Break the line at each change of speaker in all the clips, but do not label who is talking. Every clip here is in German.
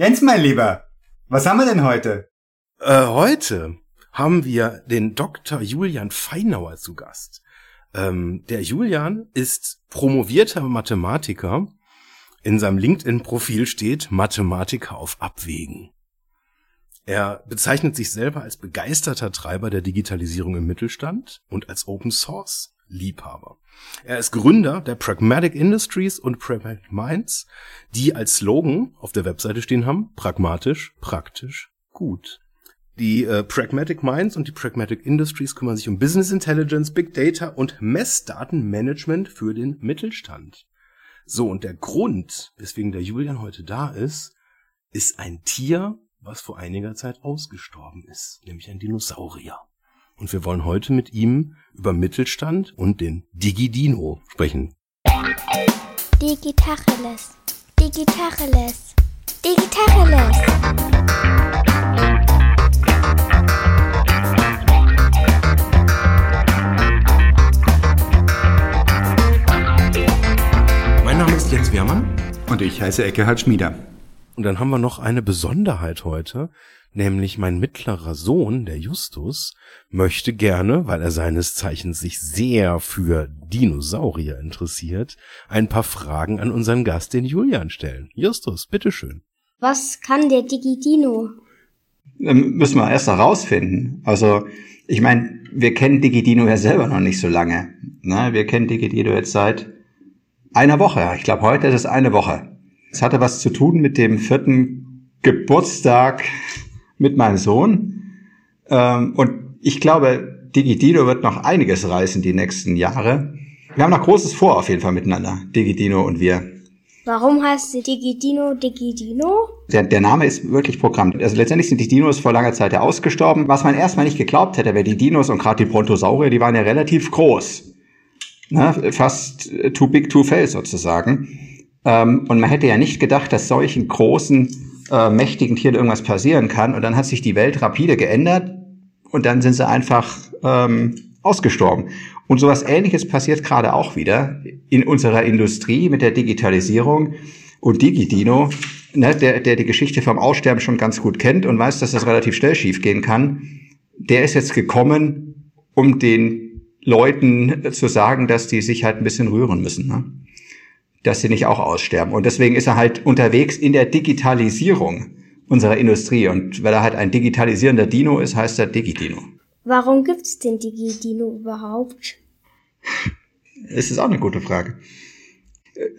Jens, mein Lieber, was haben wir denn heute?
Äh, heute haben wir den Dr. Julian Feinauer zu Gast. Ähm, der Julian ist promovierter Mathematiker. In seinem LinkedIn-Profil steht Mathematiker auf Abwägen. Er bezeichnet sich selber als begeisterter Treiber der Digitalisierung im Mittelstand und als Open Source Liebhaber. Er ist Gründer der Pragmatic Industries und Pragmatic Minds, die als Slogan auf der Webseite stehen haben, pragmatisch, praktisch, gut. Die äh, Pragmatic Minds und die Pragmatic Industries kümmern sich um Business Intelligence, Big Data und Messdatenmanagement für den Mittelstand. So, und der Grund, weswegen der Julian heute da ist, ist ein Tier, was vor einiger Zeit ausgestorben ist, nämlich ein Dinosaurier. Und wir wollen heute mit ihm über Mittelstand und den Digidino sprechen.
Digitacheles. Digitacheles. Digitacheles.
Mein Name ist Jens Wehrmann.
Und ich heiße Eckehard Schmieder.
Und dann haben wir noch eine Besonderheit heute nämlich mein mittlerer Sohn, der Justus, möchte gerne, weil er seines Zeichens sich sehr für Dinosaurier interessiert, ein paar Fragen an unseren Gast, den Julian, stellen. Justus, bitteschön.
Was kann der Digidino?
Ähm, müssen wir erst herausfinden. Also, ich meine, wir kennen Digidino ja selber noch nicht so lange. Ne? Wir kennen Digidino jetzt seit einer Woche. Ich glaube, heute ist es eine Woche. Es hatte was zu tun mit dem vierten Geburtstag mit meinem Sohn. Ähm, und ich glaube, Digidino wird noch einiges reißen die nächsten Jahre. Wir haben noch Großes vor auf jeden Fall miteinander, Digidino und wir.
Warum heißt sie Digidino Digidino?
Der, der Name ist wirklich Programm. Also letztendlich sind die Dinos vor langer Zeit ja ausgestorben. Was man erstmal nicht geglaubt hätte, wäre die Dinos und gerade die Brontosaurier, die waren ja relativ groß. Ne? Fast too big to fail sozusagen. Ähm, und man hätte ja nicht gedacht, dass solchen großen äh, mächtigen Tieren irgendwas passieren kann. Und dann hat sich die Welt rapide geändert und dann sind sie einfach ähm, ausgestorben. Und sowas Ähnliches passiert gerade auch wieder in unserer Industrie mit der Digitalisierung. Und Digidino, ne, der, der die Geschichte vom Aussterben schon ganz gut kennt und weiß, dass das relativ schnell schiefgehen kann, der ist jetzt gekommen, um den Leuten zu sagen, dass die sich halt ein bisschen rühren müssen. Ne? Dass sie nicht auch aussterben. Und deswegen ist er halt unterwegs in der Digitalisierung unserer Industrie. Und weil er halt ein digitalisierender Dino ist, heißt er Digidino.
Warum gibt's den Digidino überhaupt?
Das ist auch eine gute Frage.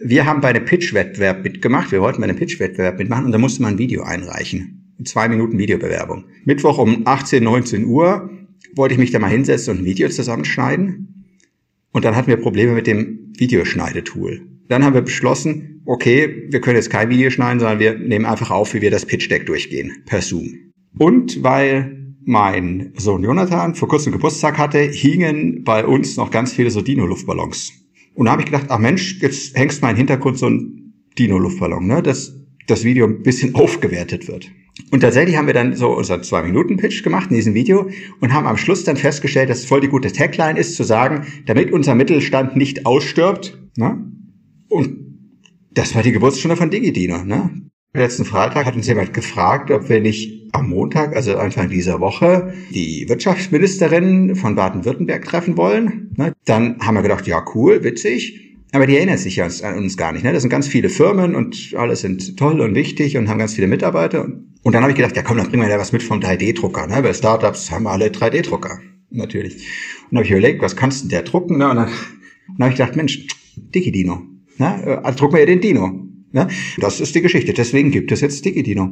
Wir haben bei einem Pitch-Wettbewerb mitgemacht. Wir wollten bei einem Pitch-Wettbewerb mitmachen und da musste man ein Video einreichen. Zwei Minuten Videobewerbung. Mittwoch um 18, 19 Uhr wollte ich mich da mal hinsetzen und ein Video zusammenschneiden. Und dann hatten wir Probleme mit dem Videoschneidetool. Dann haben wir beschlossen, okay, wir können jetzt kein Video schneiden, sondern wir nehmen einfach auf, wie wir das Pitch Deck durchgehen, per Zoom. Und weil mein Sohn Jonathan vor kurzem Geburtstag hatte, hingen bei uns noch ganz viele so Dino-Luftballons. Und da habe ich gedacht, ach Mensch, jetzt hängst mal im Hintergrund so ein Dino-Luftballon, ne, dass das Video ein bisschen aufgewertet wird. Und tatsächlich haben wir dann so unser Zwei-Minuten-Pitch gemacht in diesem Video und haben am Schluss dann festgestellt, dass es voll die gute Tagline ist, zu sagen, damit unser Mittelstand nicht ausstirbt, ne, und das war die Geburtsstunde von Digidino. Ne? Letzten Freitag hat uns jemand gefragt, ob wir nicht am Montag, also Anfang dieser Woche, die Wirtschaftsministerin von Baden-Württemberg treffen wollen. Ne? Dann haben wir gedacht, ja cool, witzig. Aber die erinnert sich ja an uns gar nicht. Ne? Das sind ganz viele Firmen und alle sind toll und wichtig und haben ganz viele Mitarbeiter. Und dann habe ich gedacht, ja komm, dann bringen wir ja was mit vom 3D-Drucker. Ne? Bei Startups haben alle 3D-Drucker, natürlich. Und dann habe ich überlegt, was kannst denn der drucken? Ne? Und dann, dann habe ich gedacht, Mensch, Digidino. Ne? Also drucken wir ja den Dino. Ne? Das ist die Geschichte. Deswegen gibt es jetzt Digidino.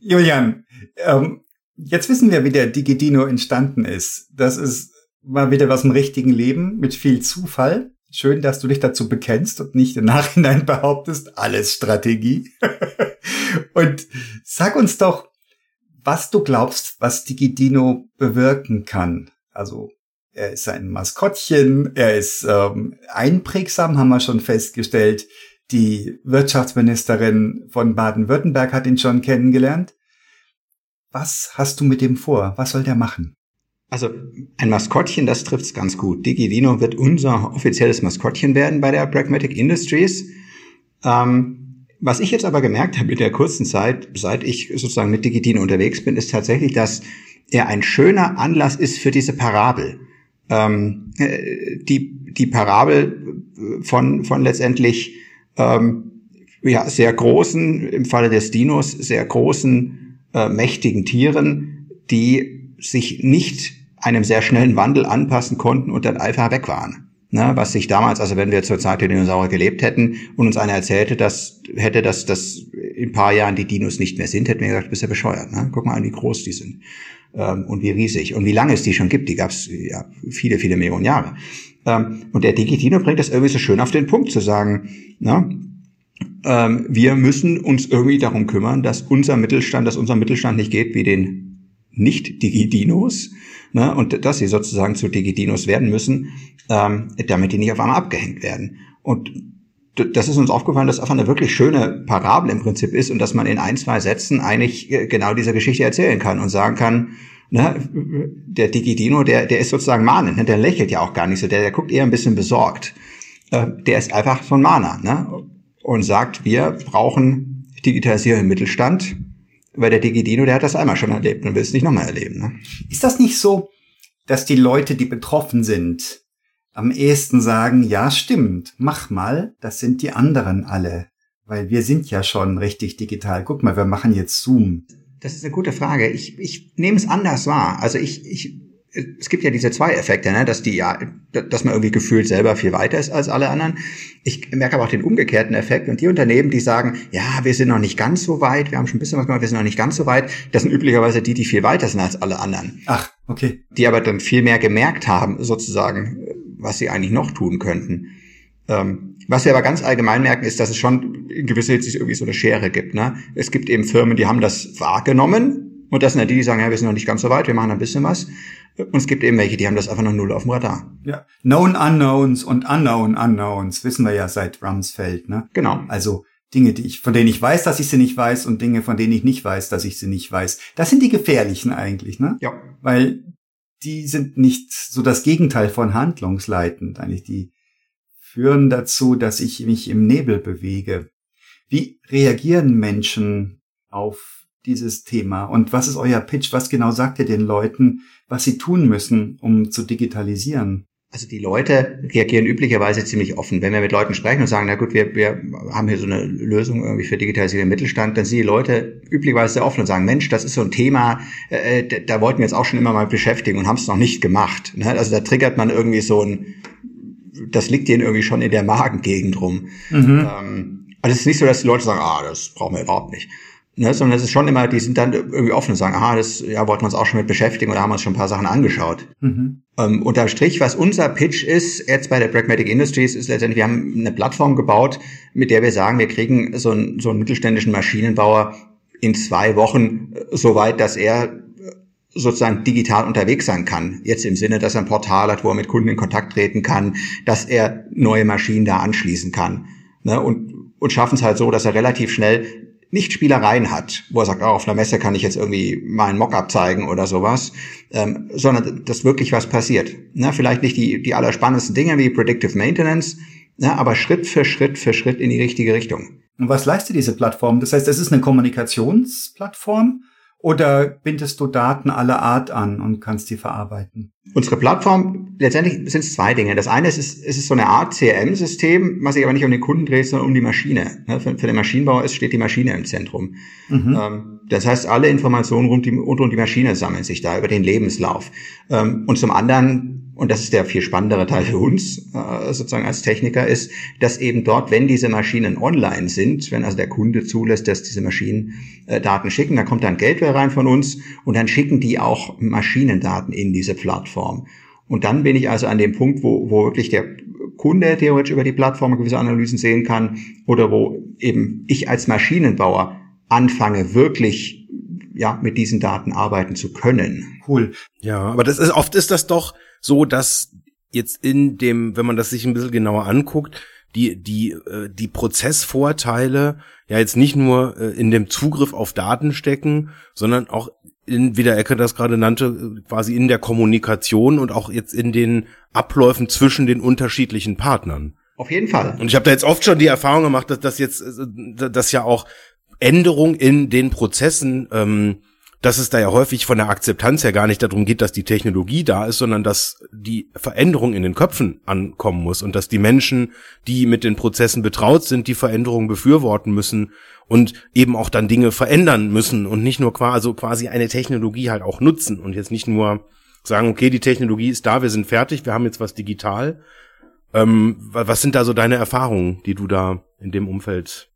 Julian, ähm, jetzt wissen wir, wie der Digidino entstanden ist. Das ist mal wieder was im richtigen Leben mit viel Zufall. Schön, dass du dich dazu bekennst und nicht im Nachhinein behauptest, alles Strategie. und sag uns doch, was du glaubst, was Digidino bewirken kann. Also er ist ein Maskottchen, er ist ähm, einprägsam, haben wir schon festgestellt. Die Wirtschaftsministerin von Baden-Württemberg hat ihn schon kennengelernt. Was hast du mit dem vor? Was soll der machen?
Also ein Maskottchen, das trifft's ganz gut. Digidino wird unser offizielles Maskottchen werden bei der Pragmatic Industries. Ähm, Was ich jetzt aber gemerkt habe in der kurzen Zeit, seit ich sozusagen mit Digitino unterwegs bin, ist tatsächlich, dass er ein schöner Anlass ist für diese Parabel. Ähm, äh, die, die Parabel von, von letztendlich ähm, ja, sehr großen, im Falle des Dinos, sehr großen, äh, mächtigen Tieren, die sich nicht einem sehr schnellen Wandel anpassen konnten und dann einfach weg waren. Ne, was sich damals, also wenn wir zur Zeit der Dinosaurier gelebt hätten und uns einer erzählte, dass hätte, dass das in ein paar Jahren die Dinos nicht mehr sind, hätten wir gesagt, bist ja bescheuert. Ne? Guck mal an, wie groß die sind und wie riesig und wie lange es die schon gibt. Die gab es ja viele, viele Millionen Jahre. Ähm, und der Digitino bringt das irgendwie so schön auf den Punkt zu sagen, ne? ähm, wir müssen uns irgendwie darum kümmern, dass unser Mittelstand, dass unser Mittelstand nicht geht wie den Nicht-Digidinos, ne? und dass sie sozusagen zu Digidinos werden müssen, ähm, damit die nicht auf einmal abgehängt werden. Und das ist uns aufgefallen, dass einfach eine wirklich schöne Parabel im Prinzip ist und dass man in ein, zwei Sätzen eigentlich äh, genau diese Geschichte erzählen kann und sagen kann, ne, der Digidino, der, der ist sozusagen mahnend, ne, der lächelt ja auch gar nicht so, der, der guckt eher ein bisschen besorgt. Äh, der ist einfach von Mana ne, und sagt, wir brauchen Digitalisierung im Mittelstand, weil der Digidino, der hat das einmal schon erlebt und will es nicht nochmal erleben. Ne?
Ist das nicht so, dass die Leute, die betroffen sind, am ehesten sagen, ja, stimmt, mach mal, das sind die anderen alle. Weil wir sind ja schon richtig digital. Guck mal, wir machen jetzt Zoom.
Das ist eine gute Frage. Ich, ich nehme es anders wahr. Also ich, ich, es gibt ja diese zwei Effekte, ne? dass die ja, dass man irgendwie gefühlt selber viel weiter ist als alle anderen. Ich merke aber auch den umgekehrten Effekt und die Unternehmen, die sagen, ja, wir sind noch nicht ganz so weit, wir haben schon ein bisschen was gemacht, wir sind noch nicht ganz so weit, das sind üblicherweise die, die viel weiter sind als alle anderen.
Ach, okay.
Die aber dann viel mehr gemerkt haben, sozusagen, was sie eigentlich noch tun könnten. Ähm, was wir aber ganz allgemein merken, ist, dass es schon in gewisser Hinsicht irgendwie so eine Schere gibt. Ne? Es gibt eben Firmen, die haben das wahrgenommen und das sind ja die, die sagen, ja, wir sind noch nicht ganz so weit, wir machen ein bisschen was. Und es gibt eben welche, die haben das einfach noch null auf dem Radar.
Ja, Known Unknowns und Unknown Unknowns wissen wir ja seit Rumsfeld. Ne?
Genau.
Also Dinge, die ich, von denen ich weiß, dass ich sie nicht weiß und Dinge, von denen ich nicht weiß, dass ich sie nicht weiß. Das sind die gefährlichen eigentlich, ne?
Ja.
Weil die sind nicht so das Gegenteil von handlungsleitend. Eigentlich die führen dazu, dass ich mich im Nebel bewege. Wie reagieren Menschen auf dieses Thema? Und was ist euer Pitch? Was genau sagt ihr den Leuten, was sie tun müssen, um zu digitalisieren?
Also die Leute reagieren üblicherweise ziemlich offen. Wenn wir mit Leuten sprechen und sagen, na gut, wir, wir haben hier so eine Lösung irgendwie für Digitalisierung im Mittelstand, dann sind die Leute üblicherweise sehr offen und sagen, Mensch, das ist so ein Thema, äh, da wollten wir uns auch schon immer mal beschäftigen und haben es noch nicht gemacht. Ne? Also da triggert man irgendwie so ein, das liegt denen irgendwie schon in der Magengegend rum. Mhm. Ähm, also es ist nicht so, dass die Leute sagen, ah, das brauchen wir überhaupt nicht. Ne, sondern es ist schon immer, die sind dann irgendwie offen und sagen, aha, das ja, wollten wir uns auch schon mit beschäftigen oder haben uns schon ein paar Sachen angeschaut. Mhm. Ähm, unterm Strich, was unser Pitch ist, jetzt bei der Pragmatic Industries, ist letztendlich, wir haben eine Plattform gebaut, mit der wir sagen, wir kriegen so einen, so einen mittelständischen Maschinenbauer in zwei Wochen so weit, dass er äh, sozusagen digital unterwegs sein kann. Jetzt im Sinne, dass er ein Portal hat, wo er mit Kunden in Kontakt treten kann, dass er neue Maschinen da anschließen kann. Ne? Und, und schaffen es halt so, dass er relativ schnell nicht Spielereien hat, wo er sagt, oh, auf einer Messe kann ich jetzt irgendwie mal einen Mockup zeigen oder sowas, ähm, sondern dass wirklich was passiert. Na, vielleicht nicht die, die allerspannendsten Dinge wie Predictive Maintenance, na, aber Schritt für Schritt für Schritt in die richtige Richtung.
Und was leistet diese Plattform? Das heißt, es ist eine Kommunikationsplattform oder bindest du Daten aller Art an und kannst die verarbeiten?
Unsere Plattform, letztendlich sind es zwei Dinge. Das eine ist, es ist so eine Art CRM-System, was sich aber nicht um den Kunden dreht, sondern um die Maschine. Für, den Maschinenbauer ist, steht die Maschine im Zentrum. Mhm. Ähm, das heißt, alle Informationen rund, rund um die Maschine sammeln sich da über den Lebenslauf. Ähm, und zum anderen und das ist der viel spannendere Teil für uns äh, sozusagen als Techniker, ist, dass eben dort, wenn diese Maschinen online sind, wenn also der Kunde zulässt, dass diese Maschinen äh, Daten schicken, dann kommt dann Geldware rein von uns und dann schicken die auch Maschinendaten in diese Plattform. Und dann bin ich also an dem Punkt, wo, wo wirklich der Kunde theoretisch über die Plattform gewisse Analysen sehen kann oder wo eben ich als Maschinenbauer anfange, wirklich ja, mit diesen Daten arbeiten zu können.
Cool. Ja, aber das ist, oft ist das doch so, dass jetzt in dem, wenn man das sich ein bisschen genauer anguckt, die, die, äh, die Prozessvorteile ja jetzt nicht nur äh, in dem Zugriff auf Daten stecken, sondern auch in, wie der Ecke das gerade nannte, quasi in der Kommunikation und auch jetzt in den Abläufen zwischen den unterschiedlichen Partnern.
Auf jeden Fall.
Und ich habe da jetzt oft schon die Erfahrung gemacht, dass das jetzt, äh, dass ja auch Änderung in den Prozessen, ähm, dass es da ja häufig von der Akzeptanz her gar nicht darum geht, dass die Technologie da ist, sondern dass die Veränderung in den Köpfen ankommen muss und dass die Menschen, die mit den Prozessen betraut sind, die Veränderung befürworten müssen und eben auch dann Dinge verändern müssen und nicht nur quasi, also quasi eine Technologie halt auch nutzen und jetzt nicht nur sagen, okay, die Technologie ist da, wir sind fertig, wir haben jetzt was digital. Ähm, was sind da so deine Erfahrungen, die du da in dem Umfeld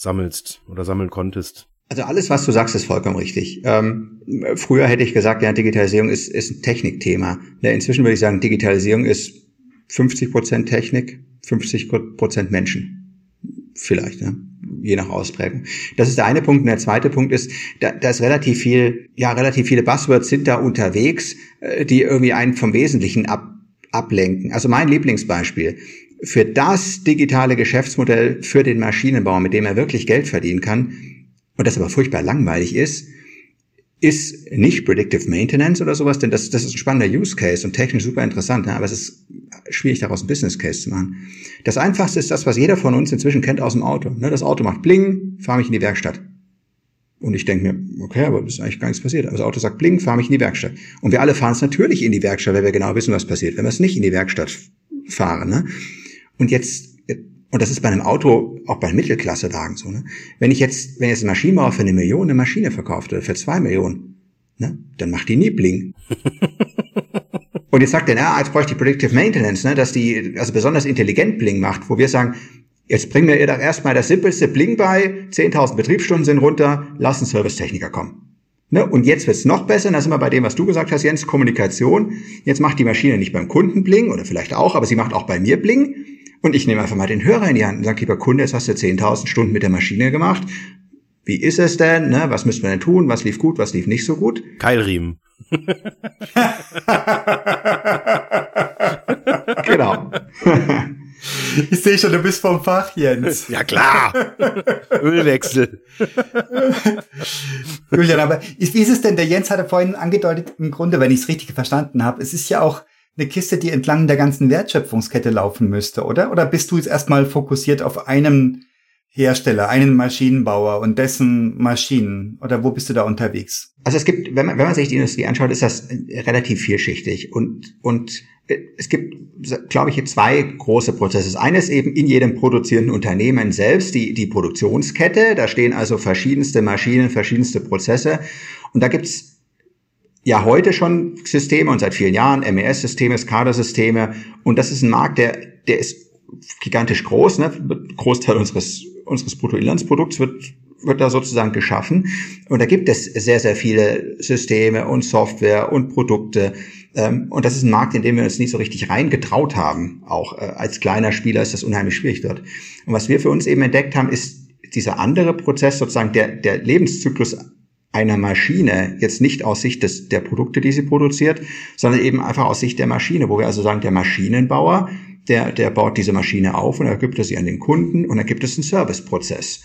sammelst oder sammeln konntest?
Also alles, was du sagst, ist vollkommen richtig. Ähm, früher hätte ich gesagt, ja, Digitalisierung ist, ist ein Technikthema. Ja, inzwischen würde ich sagen, Digitalisierung ist 50 Prozent Technik, 50 Prozent Menschen. Vielleicht, ne? je nach Ausprägung. Das ist der eine Punkt. Und der zweite Punkt ist, da, da ist relativ viel, ja, relativ viele Buzzwords sind da unterwegs, äh, die irgendwie einen vom Wesentlichen ab, ablenken. Also mein Lieblingsbeispiel. Für das digitale Geschäftsmodell für den Maschinenbau, mit dem er wirklich Geld verdienen kann, und das aber furchtbar langweilig ist, ist nicht Predictive Maintenance oder sowas, denn das, das ist ein spannender Use Case und technisch super interessant, aber es ist schwierig daraus ein Business Case zu machen. Das einfachste ist das, was jeder von uns inzwischen kennt aus dem Auto. Ne? Das Auto macht Bling, fahre mich in die Werkstatt. Und ich denke mir, okay, aber ist eigentlich gar nichts passiert. Aber das Auto sagt Bling, fahre mich in die Werkstatt. Und wir alle fahren es natürlich in die Werkstatt, weil wir genau wissen, was passiert, wenn wir es nicht in die Werkstatt fahren. Ne? Und jetzt und das ist bei einem Auto, auch bei Mittelklassewagen so, ne? Wenn ich jetzt, wenn jetzt ein Maschinenbauer für eine Million eine Maschine verkauft oder für zwei Millionen, ne? Dann macht die nie Bling. Und jetzt sagt er, na, jetzt bräuchte ich Predictive Maintenance, ne? Dass die, also besonders intelligent Bling macht, wo wir sagen, jetzt bringen wir ihr doch erstmal das simpelste Bling bei, 10.000 Betriebsstunden sind runter, lass ein Servicetechniker kommen. Ne? Und jetzt wird's noch besser, da sind wir bei dem, was du gesagt hast, Jens, Kommunikation. Jetzt macht die Maschine nicht beim Kunden Bling, oder vielleicht auch, aber sie macht auch bei mir Bling. Und ich nehme einfach mal den Hörer in die Hand und sage, lieber Kunde, jetzt hast du 10.000 Stunden mit der Maschine gemacht. Wie ist es denn? Ne? Was müssen wir denn tun? Was lief gut? Was lief nicht so gut?
Keilriemen.
genau.
Ich sehe schon, du bist vom Fach, Jens.
Ja klar. Ölwechsel.
Julian, aber wie ist es denn? Der Jens hatte vorhin angedeutet, im Grunde, wenn ich es richtig verstanden habe, es ist ja auch eine Kiste, die entlang der ganzen Wertschöpfungskette laufen müsste, oder? Oder bist du jetzt erstmal fokussiert auf einem Hersteller, einen Maschinenbauer und dessen Maschinen? Oder wo bist du da unterwegs?
Also es gibt, wenn man, wenn man sich die Industrie anschaut, ist das relativ vielschichtig und, und äh, es gibt, glaube ich, zwei große Prozesse. Eines eben in jedem produzierenden Unternehmen selbst, die, die Produktionskette. Da stehen also verschiedenste Maschinen, verschiedenste Prozesse. Und da gibt's ja heute schon Systeme und seit vielen Jahren MES-Systeme, SCADA-Systeme und das ist ein Markt, der, der ist gigantisch groß. Ne? Großteil unseres, unseres Bruttoinlandsprodukts wird, wird da sozusagen geschaffen. Und da gibt es sehr, sehr viele Systeme und Software und Produkte. Ähm, und das ist ein Markt, in dem wir uns nicht so richtig reingetraut haben. Auch äh, als kleiner Spieler ist das unheimlich schwierig dort. Und was wir für uns eben entdeckt haben, ist dieser andere Prozess, sozusagen der, der Lebenszyklus einer Maschine, jetzt nicht aus Sicht des, der Produkte, die sie produziert, sondern eben einfach aus Sicht der Maschine, wo wir also sagen, der Maschinenbauer, der, der baut diese Maschine auf und er gibt es sie an den Kunden und dann gibt es einen Serviceprozess.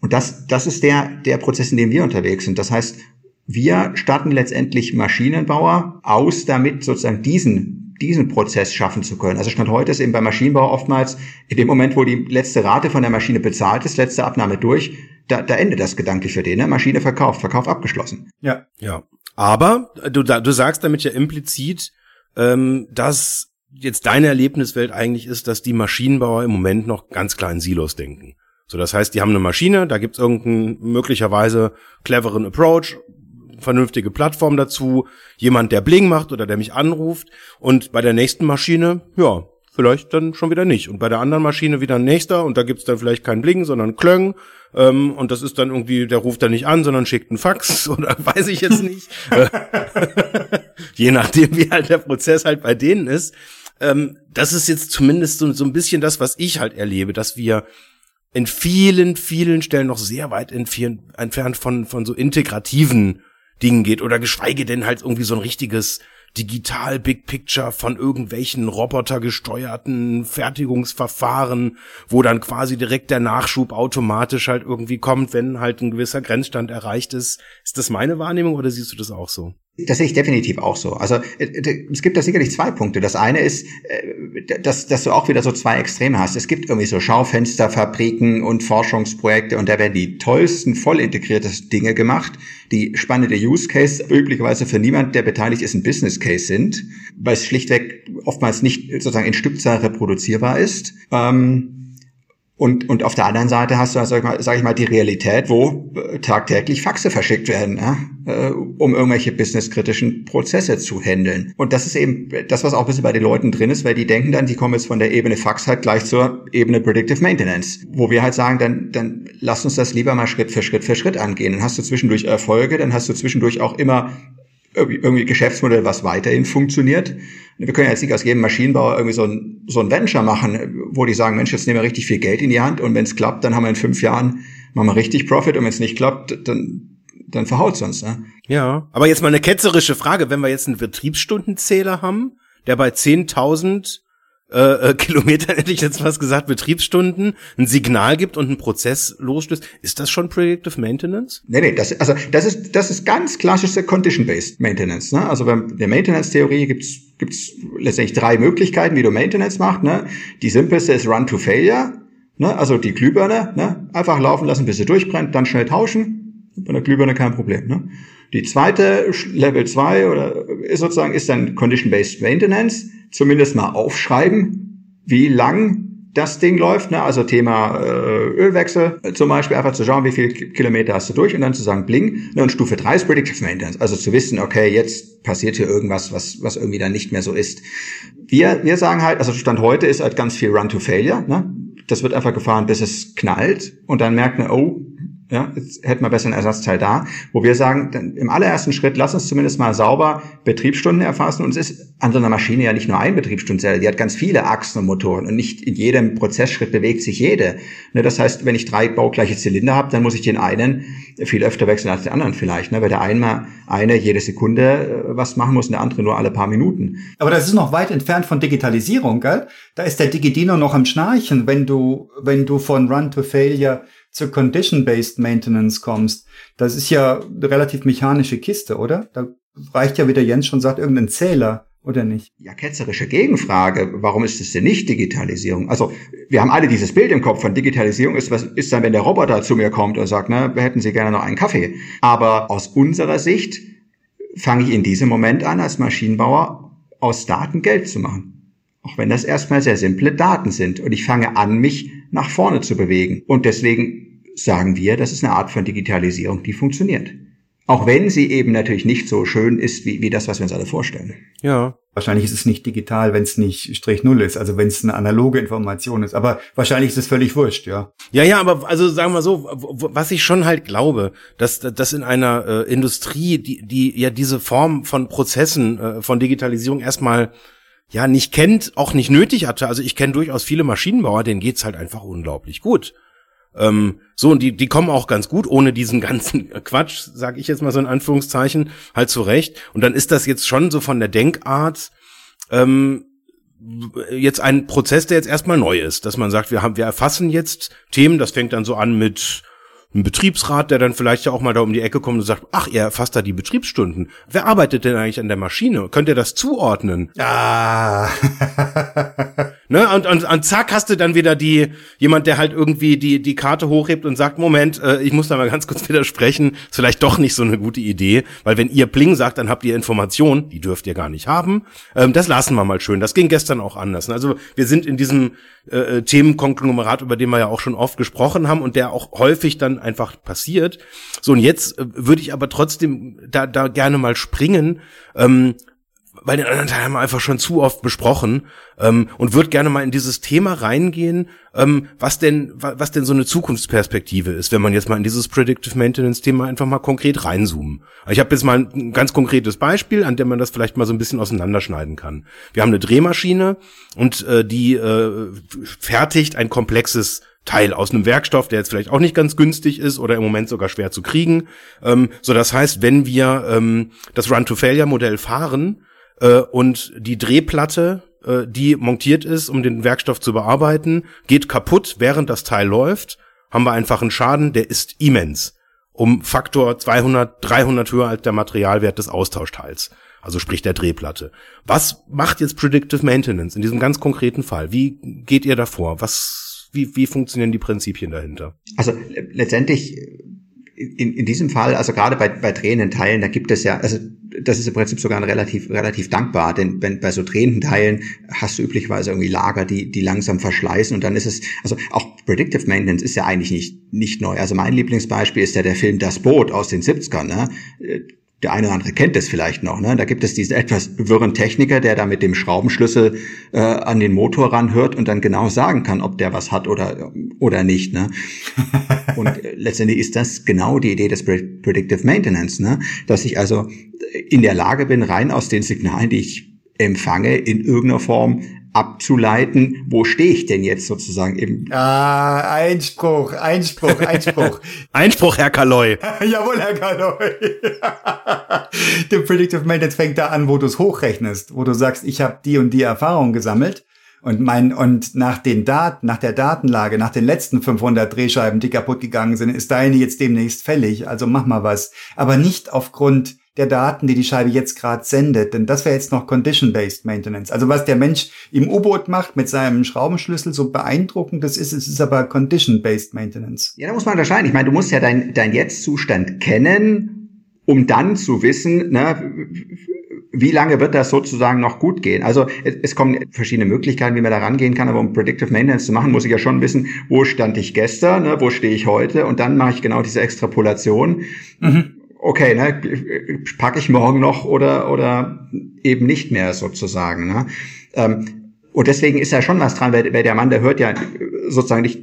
Und das, das ist der, der Prozess, in dem wir unterwegs sind. Das heißt, wir starten letztendlich Maschinenbauer aus, damit sozusagen diesen, diesen Prozess schaffen zu können. Also Stand heute ist eben beim Maschinenbau oftmals in dem Moment, wo die letzte Rate von der Maschine bezahlt ist, letzte Abnahme durch, da, da endet das gedanklich für den. Ne? Maschine verkauft, Verkauf abgeschlossen.
Ja. Ja. Aber du, du sagst damit ja implizit, ähm, dass jetzt deine Erlebniswelt eigentlich ist, dass die Maschinenbauer im Moment noch ganz klar in Silos denken. So, das heißt, die haben eine Maschine, da gibt's irgendeinen möglicherweise cleveren Approach, vernünftige Plattform dazu, jemand, der Bling macht oder der mich anruft und bei der nächsten Maschine, ja, vielleicht dann schon wieder nicht. Und bei der anderen Maschine wieder ein nächster und da gibt's dann vielleicht kein Bling, sondern Klöng. Ähm, und das ist dann irgendwie, der ruft dann nicht an, sondern schickt einen Fax oder weiß ich jetzt nicht. Je nachdem, wie halt der Prozess halt bei denen ist. Ähm, das ist jetzt zumindest so, so ein bisschen das, was ich halt erlebe, dass wir in vielen, vielen Stellen noch sehr weit entfernt von, von so integrativen Dingen geht oder geschweige denn halt irgendwie so ein richtiges digital Big Picture von irgendwelchen robotergesteuerten Fertigungsverfahren, wo dann quasi direkt der Nachschub automatisch halt irgendwie kommt, wenn halt ein gewisser Grenzstand erreicht ist. Ist das meine Wahrnehmung oder siehst du das auch so?
Das sehe ich definitiv auch so. Also äh, es gibt da sicherlich zwei Punkte. Das eine ist, äh, dass, dass du auch wieder so zwei Extreme hast. Es gibt irgendwie so Schaufensterfabriken und Forschungsprojekte und da werden die tollsten, voll integriertesten Dinge gemacht, die spannende Use Case üblicherweise für niemand, der beteiligt ist, ein Business Case sind, weil es schlichtweg oftmals nicht sozusagen in Stückzahl reproduzierbar ist. Ähm, und, und auf der anderen Seite hast du, sag ich mal, sag ich mal die Realität, wo äh, tagtäglich Faxe verschickt werden, ja, äh, um irgendwelche businesskritischen Prozesse zu handeln. Und das ist eben das, was auch ein bisschen bei den Leuten drin ist, weil die denken dann, die kommen jetzt von der Ebene Fax halt gleich zur Ebene Predictive Maintenance, wo wir halt sagen, dann, dann lass uns das lieber mal Schritt für Schritt für Schritt angehen. Dann hast du zwischendurch Erfolge, dann hast du zwischendurch auch immer irgendwie Geschäftsmodell, was weiterhin funktioniert. Wir können jetzt nicht aus jedem Maschinenbauer irgendwie so ein, so ein Venture machen, wo die sagen, Mensch, jetzt nehmen wir richtig viel Geld in die Hand und wenn es klappt, dann haben wir in fünf Jahren, machen wir richtig Profit und wenn es nicht klappt, dann dann verhaut uns. Ne?
Ja, aber jetzt mal eine ketzerische Frage, wenn wir jetzt einen Betriebsstundenzähler haben, der bei 10.000 äh, äh, Kilometer, hätte ich jetzt was gesagt, Betriebsstunden, ein Signal gibt und einen Prozess losstößt. Ist das schon Predictive Maintenance?
Nee, nee, das, also das ist, das ist ganz klassische Condition-Based Maintenance. Ne? Also bei der Maintenance-Theorie gibt's gibt's letztendlich drei Möglichkeiten, wie du Maintenance machst. Ne? Die simpelste ist Run to Failure. Ne? Also die Glühbirne, ne? einfach laufen lassen, bis sie durchbrennt, dann schnell tauschen. Bei der Glühbirne kein Problem. Ne? Die zweite, Level 2 oder sozusagen, ist dann Condition-Based Maintenance zumindest mal aufschreiben, wie lang das Ding läuft, ne? also Thema äh, Ölwechsel zum Beispiel, einfach zu schauen, wie viele Kilometer hast du durch und dann zu sagen, bling. Ne? Und Stufe 3 ist Predictive Maintenance, also zu wissen, okay, jetzt passiert hier irgendwas, was, was irgendwie dann nicht mehr so ist. Wir, wir sagen halt, also Stand heute ist halt ganz viel Run to Failure. Ne? Das wird einfach gefahren, bis es knallt und dann merkt man, oh, ja, jetzt hätten wir besser einen Ersatzteil da, wo wir sagen, im allerersten Schritt, lass uns zumindest mal sauber Betriebsstunden erfassen. Und es ist an so einer Maschine ja nicht nur ein Betriebsstundenzeller, die hat ganz viele Achsen und Motoren und nicht in jedem Prozessschritt bewegt sich jede. Ne, das heißt, wenn ich drei baugleiche Zylinder habe, dann muss ich den einen viel öfter wechseln als den anderen vielleicht, ne, weil der einmal eine jede Sekunde äh, was machen muss und der andere nur alle paar Minuten.
Aber das ist noch weit entfernt von Digitalisierung, gell? Da ist der Digidino noch am Schnarchen, wenn du, wenn du von Run to Failure zur Condition-Based Maintenance kommst, das ist ja eine relativ mechanische Kiste, oder? Da reicht ja, wie der Jens schon sagt, irgendein Zähler, oder nicht?
Ja, ketzerische Gegenfrage. Warum ist es denn nicht Digitalisierung? Also, wir haben alle dieses Bild im Kopf von Digitalisierung ist, was ist dann, wenn der Roboter zu mir kommt und sagt, na, hätten Sie gerne noch einen Kaffee? Aber aus unserer Sicht fange ich in diesem Moment an, als Maschinenbauer aus Daten Geld zu machen. Auch wenn das erstmal sehr simple Daten sind. Und ich fange an, mich nach vorne zu bewegen. Und deswegen sagen wir, das ist eine Art von Digitalisierung, die funktioniert. Auch wenn sie eben natürlich nicht so schön ist, wie, wie das, was wir uns alle vorstellen.
Ja. Wahrscheinlich ist es nicht digital, wenn es nicht Strich Null ist, also wenn es eine analoge Information ist. Aber wahrscheinlich ist es völlig wurscht, ja.
Ja, ja, aber also sagen wir so, was ich schon halt glaube, dass, dass in einer äh, Industrie, die, die ja diese Form von Prozessen, äh, von Digitalisierung erstmal ja nicht kennt, auch nicht nötig hatte. Also ich kenne durchaus viele Maschinenbauer, denen geht's halt einfach unglaublich gut. Ähm, so, und die, die kommen auch ganz gut, ohne diesen ganzen Quatsch, sag ich jetzt mal so in Anführungszeichen, halt zurecht. Und dann ist das jetzt schon so von der Denkart ähm, jetzt ein Prozess, der jetzt erstmal neu ist, dass man sagt, wir haben, wir erfassen jetzt Themen, das fängt dann so an mit ein Betriebsrat, der dann vielleicht ja auch mal da um die Ecke kommt und sagt, ach, er erfasst da die Betriebsstunden. Wer arbeitet denn eigentlich an der Maschine? Könnt ihr das zuordnen?
Ah.
Ne? Und, und, und zack hast du dann wieder die, jemand, der halt irgendwie die, die Karte hochhebt und sagt, Moment, äh, ich muss da mal ganz kurz widersprechen, ist vielleicht doch nicht so eine gute Idee, weil wenn ihr Pling sagt, dann habt ihr Informationen, die dürft ihr gar nicht haben. Ähm, das lassen wir mal schön. Das ging gestern auch anders. Also wir sind in diesem äh, äh, Themenkonglomerat, über den wir ja auch schon oft gesprochen haben und der auch häufig dann einfach passiert. So, und jetzt äh, würde ich aber trotzdem da, da gerne mal springen. Ähm, weil den anderen Teil haben wir einfach schon zu oft besprochen ähm, und würde gerne mal in dieses Thema reingehen, ähm, was denn was denn so eine Zukunftsperspektive ist, wenn man jetzt mal in dieses Predictive Maintenance Thema einfach mal konkret reinzoomen. Ich habe jetzt mal ein ganz konkretes Beispiel, an dem man das vielleicht mal so ein bisschen auseinanderschneiden kann. Wir haben eine Drehmaschine und äh, die äh, fertigt ein komplexes Teil aus einem Werkstoff, der jetzt vielleicht auch nicht ganz günstig ist oder im Moment sogar schwer zu kriegen. Ähm, so, das heißt, wenn wir ähm, das Run-to-Failure-Modell fahren, äh, und die Drehplatte, äh, die montiert ist, um den Werkstoff zu bearbeiten, geht kaputt, während das Teil läuft, haben wir einfach einen Schaden, der ist immens. um Faktor 200, 300 höher als der Materialwert des Austauschteils. Also sprich der Drehplatte. Was macht jetzt Predictive Maintenance in diesem ganz konkreten Fall? Wie geht ihr davor? Was, wie, wie funktionieren die Prinzipien dahinter?
Also letztendlich in, in diesem Fall, also gerade bei, bei drehenden Teilen, da gibt es ja, also das ist im Prinzip sogar relativ, relativ dankbar, denn wenn, bei so drehenden Teilen hast du üblicherweise irgendwie Lager, die, die langsam verschleißen und dann ist es, also auch Predictive Maintenance ist ja eigentlich nicht, nicht neu. Also mein Lieblingsbeispiel ist ja der Film Das Boot aus den 70ern, ne? Der eine oder andere kennt es vielleicht noch. Ne? Da gibt es diesen etwas wirren Techniker, der da mit dem Schraubenschlüssel äh, an den Motor ranhört und dann genau sagen kann, ob der was hat oder oder nicht. Ne? und äh, letztendlich ist das genau die Idee des Predictive Maintenance, ne? dass ich also in der Lage bin, rein aus den Signalen, die ich empfange, in irgendeiner Form abzuleiten, wo stehe ich denn jetzt sozusagen im
Ah, Einspruch, Einspruch, Einspruch.
Einspruch, Herr Kaloy.
Jawohl, Herr Kaloy. Der Predictive Maintenance fängt da an, wo du es hochrechnest, wo du sagst, ich habe die und die Erfahrung gesammelt und mein und nach den Daten, nach der Datenlage, nach den letzten 500 Drehscheiben, die kaputt gegangen sind, ist deine jetzt demnächst fällig. Also mach mal was, aber nicht aufgrund der Daten, die die Scheibe jetzt gerade sendet. Denn das wäre jetzt noch Condition-Based Maintenance. Also was der Mensch im U-Boot macht mit seinem Schraubenschlüssel, so beeindruckend das ist, es ist aber Condition-Based Maintenance.
Ja, da muss man unterscheiden. Ich meine, du musst ja dein, dein Jetzt-Zustand kennen, um dann zu wissen, ne, wie lange wird das sozusagen noch gut gehen? Also es, es, kommen verschiedene Möglichkeiten, wie man da rangehen kann, aber um Predictive Maintenance zu machen, muss ich ja schon wissen, wo stand ich gestern, ne, wo stehe ich heute und dann mache ich genau diese Extrapolation. Mhm okay, ne, packe ich morgen noch oder, oder eben nicht mehr sozusagen. Ne? Ähm, und deswegen ist ja schon was dran, weil, weil der Mann, der hört ja sozusagen nicht,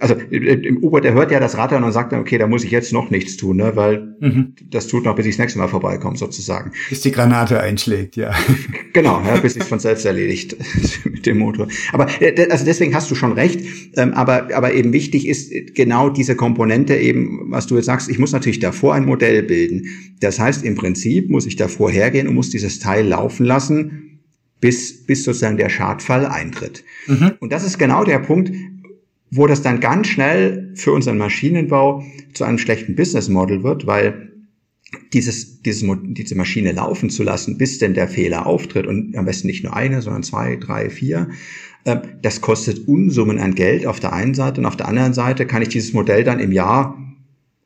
also im U-Boot, der hört ja das Rattern und sagt dann, okay, da muss ich jetzt noch nichts tun, ne, weil mhm. das tut noch, bis ich das nächste Mal vorbeikomme, sozusagen.
Bis die Granate einschlägt, ja.
Genau, ja, bis es von selbst erledigt mit dem Motor. Aber äh, also deswegen hast du schon recht, ähm, aber, aber eben wichtig ist genau diese Komponente eben, was du jetzt sagst, ich muss natürlich davor ein Modell bilden. Das heißt, im Prinzip muss ich davor hergehen und muss dieses Teil laufen lassen, bis, bis sozusagen der Schadfall eintritt. Mhm. Und das ist genau der Punkt, wo das dann ganz schnell für unseren Maschinenbau zu einem schlechten Business Model wird, weil dieses, dieses, diese Maschine laufen zu lassen, bis denn der Fehler auftritt und am besten nicht nur eine, sondern zwei, drei, vier, äh, das kostet Unsummen an Geld auf der einen Seite und auf der anderen Seite kann ich dieses Modell dann im Jahr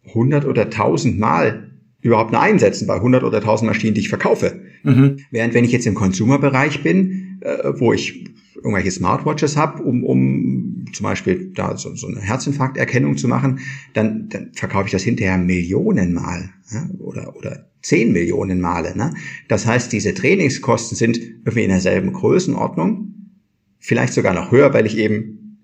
100 oder 1000 Mal überhaupt nur einsetzen bei 100 oder 1000 Maschinen, die ich verkaufe. Mhm. Während wenn ich jetzt im Consumer-Bereich bin, äh, wo ich irgendwelche Smartwatches habe, um, um zum Beispiel da so, so eine Herzinfarkterkennung zu machen, dann, dann verkaufe ich das hinterher Millionenmal ja, oder, oder zehn Millionen Male. Ne? Das heißt, diese Trainingskosten sind irgendwie in derselben Größenordnung, vielleicht sogar noch höher, weil ich eben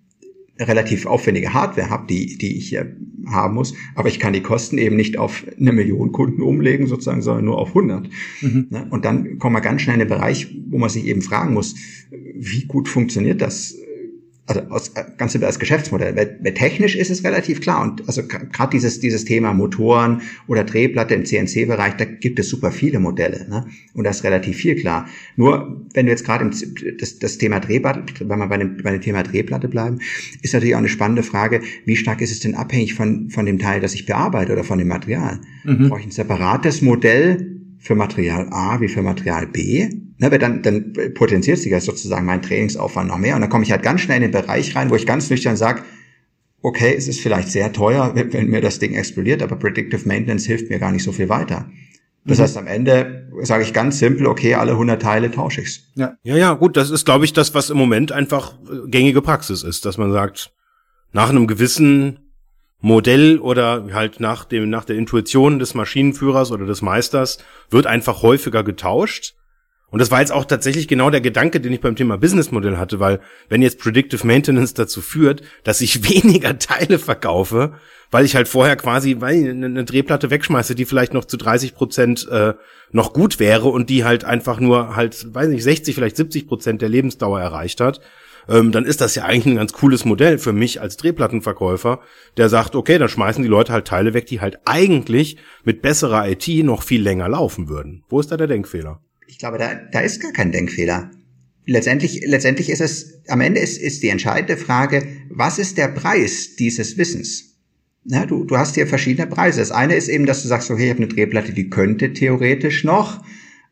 relativ aufwendige Hardware habe, die, die ich hier haben muss, aber ich kann die Kosten eben nicht auf eine Million Kunden umlegen sozusagen, sondern nur auf 100. Mhm. Ne? Und dann kommen wir ganz schnell in den Bereich, wo man sich eben fragen muss, wie gut funktioniert das also aus, ganz simpel als Geschäftsmodell. Weil, weil technisch ist es relativ klar und also gerade dieses dieses Thema Motoren oder Drehplatte im CNC-Bereich, da gibt es super viele Modelle ne? und da ist relativ viel klar. Nur wenn wir jetzt gerade das, das Thema Drehplatte, wenn wir bei dem, bei dem Thema Drehplatte bleiben, ist natürlich auch eine spannende Frage, wie stark ist es denn abhängig von von dem Teil, das ich bearbeite oder von dem Material? Mhm. Brauche ich ein separates Modell für Material A wie für Material B. Ne, weil dann, dann potenziert sich ja sozusagen mein Trainingsaufwand noch mehr. Und dann komme ich halt ganz schnell in den Bereich rein, wo ich ganz nüchtern sage, okay, es ist vielleicht sehr teuer, wenn mir das Ding explodiert, aber Predictive Maintenance hilft mir gar nicht so viel weiter. Das mhm. heißt, am Ende sage ich ganz simpel, okay, alle 100 Teile tausche ich's.
Ja. ja, ja, gut, das ist, glaube ich, das, was im Moment einfach äh, gängige Praxis ist, dass man sagt, nach einem gewissen Modell oder halt nach dem, nach der Intuition des Maschinenführers oder des Meisters wird einfach häufiger getauscht. Und das war jetzt auch tatsächlich genau der Gedanke, den ich beim Thema Businessmodell hatte, weil wenn jetzt Predictive Maintenance dazu führt, dass ich weniger Teile verkaufe, weil ich halt vorher quasi weil eine Drehplatte wegschmeiße, die vielleicht noch zu 30 Prozent äh, noch gut wäre und die halt einfach nur halt, weiß nicht, 60, vielleicht 70 Prozent der Lebensdauer erreicht hat, ähm, dann ist das ja eigentlich ein ganz cooles Modell für mich als Drehplattenverkäufer, der sagt, okay, dann schmeißen die Leute halt Teile weg, die halt eigentlich mit besserer IT noch viel länger laufen würden. Wo ist da der Denkfehler?
Ich glaube, da, da ist gar kein Denkfehler. Letztendlich, letztendlich ist es, am Ende ist, ist die entscheidende Frage, was ist der Preis dieses Wissens? Ja, du, du hast hier verschiedene Preise. Das eine ist eben, dass du sagst, okay, ich habe eine Drehplatte, die könnte theoretisch noch,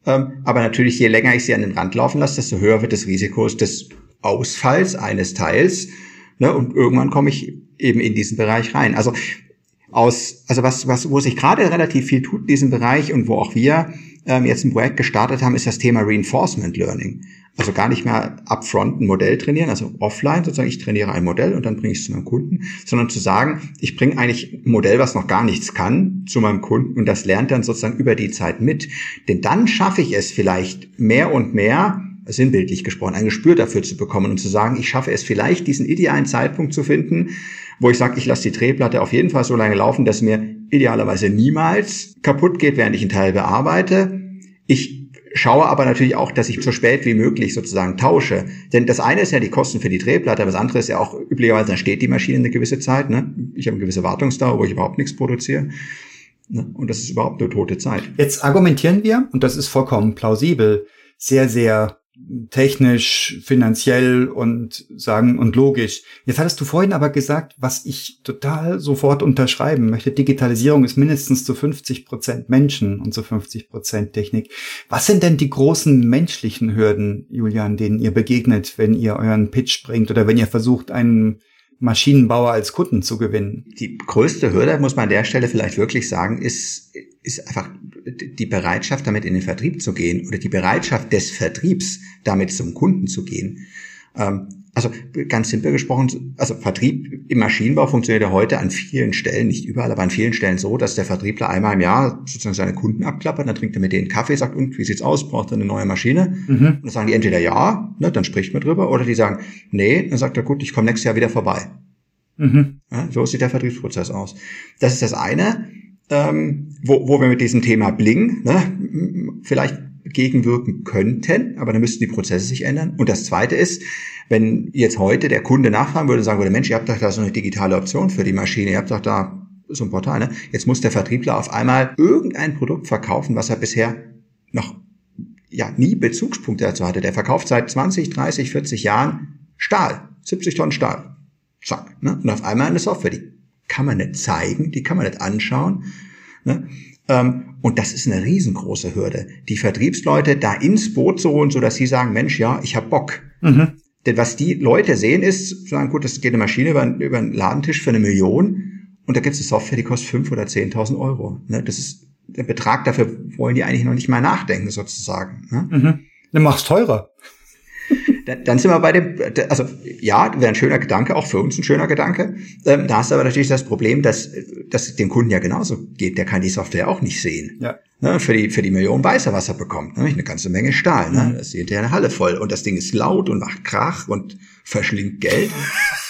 ähm, aber natürlich, je länger ich sie an den Rand laufen lasse, desto höher wird das Risiko des Ausfalls eines Teils. Ne? Und irgendwann komme ich eben in diesen Bereich rein. Also aus, also was, was, wo sich gerade relativ viel tut in diesem Bereich und wo auch wir ähm, jetzt ein Projekt gestartet haben, ist das Thema Reinforcement Learning. Also gar nicht mehr upfront ein Modell trainieren, also offline sozusagen, ich trainiere ein Modell und dann bringe ich es zu meinem Kunden, sondern zu sagen, ich bringe eigentlich ein Modell, was noch gar nichts kann, zu meinem Kunden und das lernt dann sozusagen über die Zeit mit. Denn dann schaffe ich es vielleicht mehr und mehr, sinnbildlich gesprochen, ein Gespür dafür zu bekommen und zu sagen, ich schaffe es vielleicht, diesen idealen Zeitpunkt zu finden, wo ich sage, ich lasse die Drehplatte auf jeden Fall so lange laufen, dass mir idealerweise niemals kaputt geht, während ich einen Teil bearbeite. Ich schaue aber natürlich auch, dass ich so spät wie möglich sozusagen tausche. Denn das eine ist ja die Kosten für die Drehplatte, aber das andere ist ja auch üblicherweise, dann steht die Maschine eine gewisse Zeit. Ne? Ich habe eine gewisse Wartungsdauer, wo ich überhaupt nichts produziere. Ne? Und das ist überhaupt eine tote Zeit.
Jetzt argumentieren wir, und das ist vollkommen plausibel, sehr, sehr technisch, finanziell und sagen und logisch. Jetzt hattest du vorhin aber gesagt, was ich total sofort unterschreiben möchte. Digitalisierung ist mindestens zu 50 Prozent Menschen und zu 50 Prozent Technik. Was sind denn die großen menschlichen Hürden, Julian, denen ihr begegnet, wenn ihr euren Pitch bringt oder wenn ihr versucht, einen Maschinenbauer als Kunden zu gewinnen?
Die größte Hürde, muss man an der Stelle vielleicht wirklich sagen, ist, ist einfach die Bereitschaft, damit in den Vertrieb zu gehen oder die Bereitschaft des Vertriebs, damit zum Kunden zu gehen. Ähm, also ganz simpel gesprochen, also Vertrieb im Maschinenbau funktioniert ja heute an vielen Stellen, nicht überall, aber an vielen Stellen so, dass der Vertriebler einmal im Jahr sozusagen seine Kunden abklappert, dann trinkt er mit denen Kaffee, sagt, und wie sieht's aus, braucht er eine neue Maschine? Mhm. Und dann sagen die entweder ja, ne, dann spricht man drüber, oder die sagen, nee, dann sagt er, gut, ich komme nächstes Jahr wieder vorbei. Mhm. Ja, so sieht der Vertriebsprozess aus. Das ist das eine, ähm, wo, wo wir mit diesem Thema Bling ne, vielleicht gegenwirken könnten, aber dann müssten die Prozesse sich ändern. Und das Zweite ist, wenn jetzt heute der Kunde nachfragen würde, sagen würde, Mensch, ihr habt doch da so eine digitale Option für die Maschine, ihr habt doch da so ein Portal, ne? Jetzt muss der Vertriebler auf einmal irgendein Produkt verkaufen, was er bisher noch ja nie Bezugspunkte dazu hatte. Der verkauft seit 20, 30, 40 Jahren Stahl, 70 Tonnen Stahl. Zack. Ne? Und auf einmal eine Software, die kann man nicht zeigen, die kann man nicht anschauen. Ne? Ähm, und das ist eine riesengroße Hürde, die Vertriebsleute da ins Boot zu holen, so dass sie sagen, Mensch, ja, ich hab Bock. Mhm. Denn was die Leute sehen ist, sagen, gut, das geht eine Maschine über, über einen Ladentisch für eine Million und da gibt es eine Software, die kostet fünf oder zehntausend Euro. Ne? Das ist der Betrag, dafür wollen die eigentlich noch nicht mal nachdenken, sozusagen. Ne?
Mhm. Dann mach's teurer.
Dann, dann sind wir bei dem, also ja, wäre ein schöner Gedanke, auch für uns ein schöner Gedanke. Ähm, da hast du aber natürlich das Problem, dass dass dem Kunden ja genauso geht. Der kann die Software auch nicht sehen. Ja. Ne, für die für die Million weiß er, was er bekommt. Ne? Eine ganze Menge Stahl. Ne? Mhm. Das ist hinterher eine Halle voll und das Ding ist laut und macht Krach und verschlingt Geld.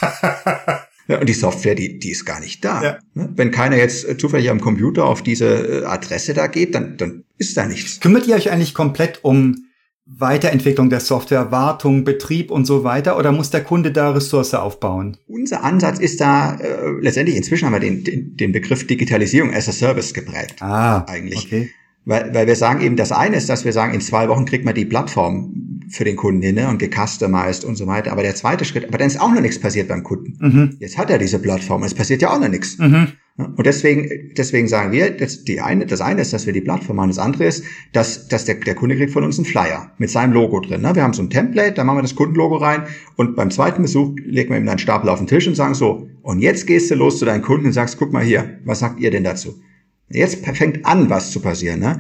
Ja, und die Software, die, die ist gar nicht da. Ja. Ne? Wenn keiner jetzt äh, zufällig am Computer auf diese äh, Adresse da geht, dann, dann ist da nichts.
Kümmert ihr euch eigentlich komplett um Weiterentwicklung der Software, Wartung, Betrieb und so weiter? Oder muss der Kunde da Ressource aufbauen?
Unser Ansatz ist da äh, letztendlich, inzwischen haben wir den, den, den Begriff Digitalisierung as a Service geprägt.
Ah, eigentlich. Okay.
Weil, weil wir sagen eben, das eine ist, dass wir sagen, in zwei Wochen kriegt man die Plattform für den Kunden hin ne, und gecustomized und so weiter. Aber der zweite Schritt, aber dann ist auch noch nichts passiert beim Kunden. Mhm. Jetzt hat er diese Plattform, es passiert ja auch noch nichts. Mhm. Und deswegen, deswegen sagen wir, das, die eine, das eine ist, dass wir die Plattform machen. Das andere ist, dass, dass der, der Kunde kriegt von uns einen Flyer mit seinem Logo drin. Ne? Wir haben so ein Template, da machen wir das Kundenlogo rein und beim zweiten Besuch legen wir ihm einen Stapel auf den Tisch und sagen so, und jetzt gehst du los zu deinem Kunden und sagst, guck mal hier, was sagt ihr denn dazu? Jetzt fängt an, was zu passieren. Ne?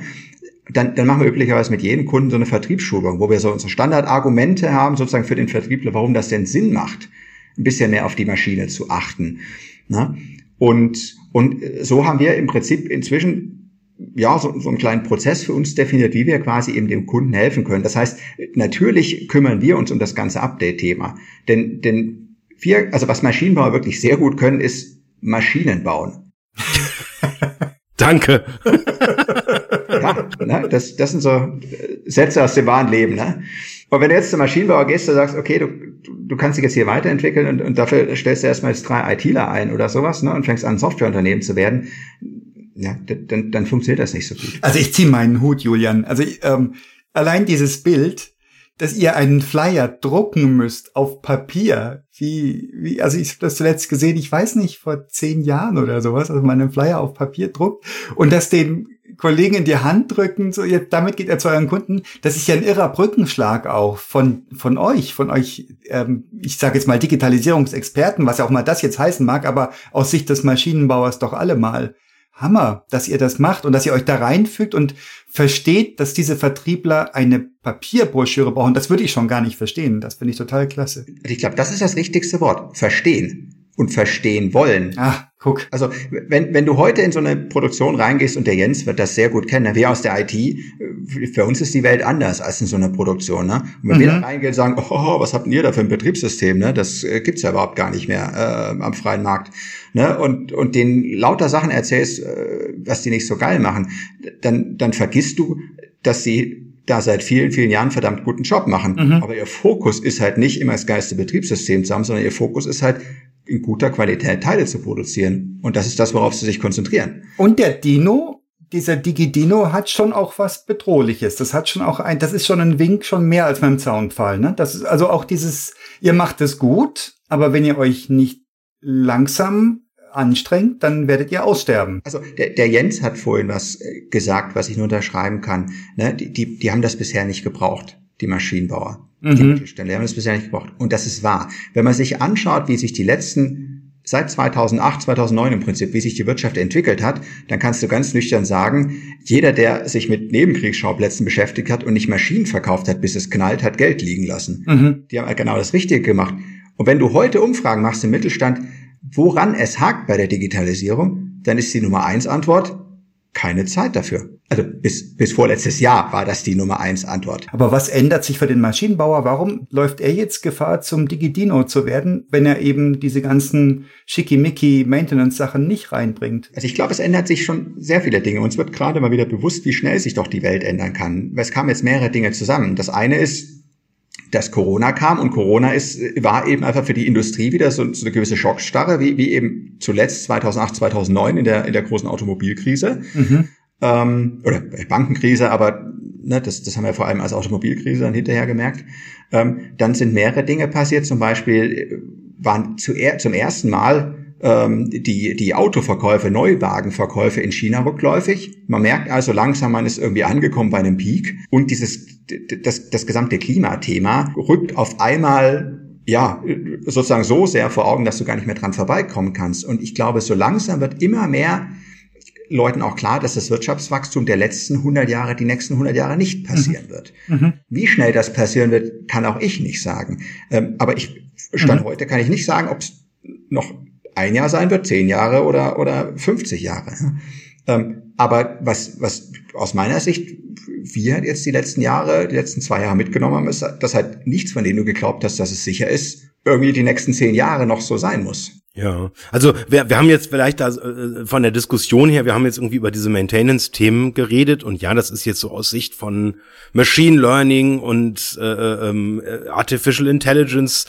Dann, dann machen wir üblicherweise mit jedem Kunden so eine Vertriebsschulung, wo wir so unsere Standardargumente haben, sozusagen für den Vertriebler, warum das denn Sinn macht, ein bisschen mehr auf die Maschine zu achten. Ne? Und, und so haben wir im Prinzip inzwischen ja, so, so einen kleinen Prozess für uns definiert, wie wir quasi eben dem Kunden helfen können. Das heißt, natürlich kümmern wir uns um das ganze Update-Thema. Denn, denn wir, also was Maschinenbauer wirklich sehr gut können, ist Maschinen bauen.
Danke.
ja, ne, das, das sind so Sätze aus dem wahren Leben. Ne? Und wenn du jetzt zum Maschinenbauer gehst, du sagst, okay, du, du kannst dich jetzt hier weiterentwickeln und, und dafür stellst du erstmal jetzt drei ITler ein oder sowas ne, und fängst an, Softwareunternehmen zu werden, ja, dann, dann funktioniert das nicht so gut.
Also ich ziehe meinen Hut, Julian. Also ähm, allein dieses Bild, dass ihr einen Flyer drucken müsst auf Papier. Wie, wie, also ich habe das zuletzt gesehen, ich weiß nicht, vor zehn Jahren oder sowas, also man einen Flyer auf Papier druckt und das den Kollegen in die Hand drücken, so jetzt, damit geht er zu euren Kunden. Das ist ja ein irrer Brückenschlag auch von von euch, von euch. Ähm, ich sage jetzt mal Digitalisierungsexperten, was ja auch mal das jetzt heißen mag, aber aus Sicht des Maschinenbauers doch alle mal. Hammer, dass ihr das macht und dass ihr euch da reinfügt und versteht, dass diese Vertriebler eine Papierbroschüre brauchen. Das würde ich schon gar nicht verstehen. Das finde ich total klasse.
Ich glaube, das ist das richtigste Wort. Verstehen und verstehen wollen.
Ah, guck.
Also wenn, wenn du heute in so eine Produktion reingehst und der Jens wird das sehr gut kennen, wir aus der IT, äh, für uns ist die Welt anders als in so einer Produktion. Ne? Und wenn mhm. wir da reingehen und sagen, oh, was habt ihr da für ein Betriebssystem, ne? das äh, gibt's ja überhaupt gar nicht mehr äh, am freien Markt. Ne? Und, und denen lauter Sachen erzählst, äh, was die nicht so geil machen, dann, dann vergisst du, dass sie da seit vielen, vielen Jahren verdammt guten Job machen. Mhm. Aber ihr Fokus ist halt nicht immer das geilste Betriebssystem zu haben, sondern ihr Fokus ist halt, in guter Qualität Teile zu produzieren. Und das ist das, worauf sie sich konzentrieren.
Und der Dino, dieser Digidino hat schon auch was Bedrohliches. Das hat schon auch ein, das ist schon ein Wink, schon mehr als beim Zaunfall, ne? Das ist also auch dieses, ihr macht es gut, aber wenn ihr euch nicht langsam anstrengt, dann werdet ihr aussterben.
Also der, der Jens hat vorhin was äh, gesagt, was ich nur unterschreiben kann. Ne? Die, die, die haben das bisher nicht gebraucht, die Maschinenbauer mhm. die. Die haben das bisher nicht gebraucht. Und das ist wahr. Wenn man sich anschaut, wie sich die letzten seit 2008, 2009 im Prinzip, wie sich die Wirtschaft entwickelt hat, dann kannst du ganz nüchtern sagen, jeder, der sich mit Nebenkriegsschauplätzen beschäftigt hat und nicht Maschinen verkauft hat, bis es knallt, hat Geld liegen lassen. Mhm. Die haben genau das Richtige gemacht. Und wenn du heute Umfragen machst im Mittelstand, woran es hakt bei der Digitalisierung, dann ist die Nummer eins Antwort, keine Zeit dafür. Also bis, bis vorletztes Jahr war das die Nummer eins Antwort.
Aber was ändert sich für den Maschinenbauer? Warum läuft er jetzt Gefahr, zum Digidino zu werden, wenn er eben diese ganzen schickimicki Maintenance-Sachen nicht reinbringt?
Also ich glaube, es ändert sich schon sehr viele Dinge. Uns wird gerade mal wieder bewusst, wie schnell sich doch die Welt ändern kann. Es kamen jetzt mehrere Dinge zusammen. Das eine ist, dass Corona kam und Corona ist, war eben einfach für die Industrie wieder so, so eine gewisse Schockstarre, wie, wie eben zuletzt 2008, 2009 in der, in der großen Automobilkrise. Mhm. Ähm, oder Bankenkrise, aber ne, das, das haben wir vor allem als Automobilkrise dann hinterher gemerkt. Ähm, dann sind mehrere Dinge passiert, zum Beispiel äh, waren zu, zum ersten Mal ähm, die, die Autoverkäufe, Neuwagenverkäufe in China rückläufig. Man merkt also langsam, man ist irgendwie angekommen bei einem Peak und dieses, das, das gesamte Klimathema rückt auf einmal ja, sozusagen so sehr vor Augen, dass du gar nicht mehr dran vorbeikommen kannst. Und ich glaube, so langsam wird immer mehr Leuten auch klar, dass das Wirtschaftswachstum der letzten 100 Jahre die nächsten 100 Jahre nicht passieren mhm. wird. Mhm. Wie schnell das passieren wird, kann auch ich nicht sagen. Ähm, aber ich stand mhm. heute kann ich nicht sagen, ob es noch ein Jahr sein wird, zehn Jahre oder, oder 50 Jahre. Ähm, aber was, was aus meiner Sicht wir jetzt die letzten Jahre, die letzten zwei Jahre mitgenommen haben, ist, dass halt nichts von dem du geglaubt hast, dass es sicher ist, irgendwie die nächsten zehn Jahre noch so sein muss.
Ja, also wir, wir haben jetzt vielleicht da äh, von der Diskussion her, wir haben jetzt irgendwie über diese Maintenance-Themen geredet und ja, das ist jetzt so aus Sicht von Machine Learning und äh, äh ähm, Artificial Intelligence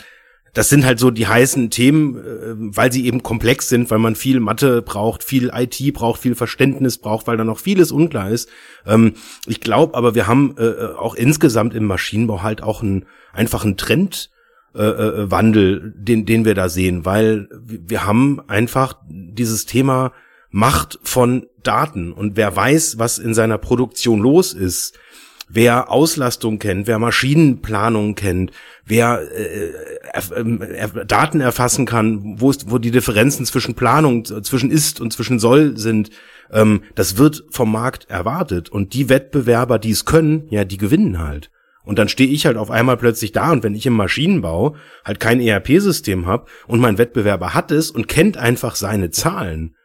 das sind halt so die heißen Themen, äh, weil sie eben komplex sind, weil man viel Mathe braucht, viel IT braucht, viel Verständnis braucht, weil da noch vieles unklar ist. Ähm, ich glaube aber, wir haben äh, äh, auch insgesamt im Maschinenbau halt auch einen einfachen Trend. Wandel, den, den wir da sehen, weil wir haben einfach dieses Thema Macht von Daten und wer weiß, was in seiner Produktion los ist, wer Auslastung kennt, wer Maschinenplanung kennt, wer äh, äh, Daten erfassen kann, wo, ist, wo die Differenzen zwischen Planung, zwischen ist und zwischen soll sind, ähm, das wird vom Markt erwartet. Und die Wettbewerber, die es können, ja, die gewinnen halt. Und dann stehe ich halt auf einmal plötzlich da und wenn ich im Maschinenbau halt kein ERP-System habe und mein Wettbewerber hat es und kennt einfach seine Zahlen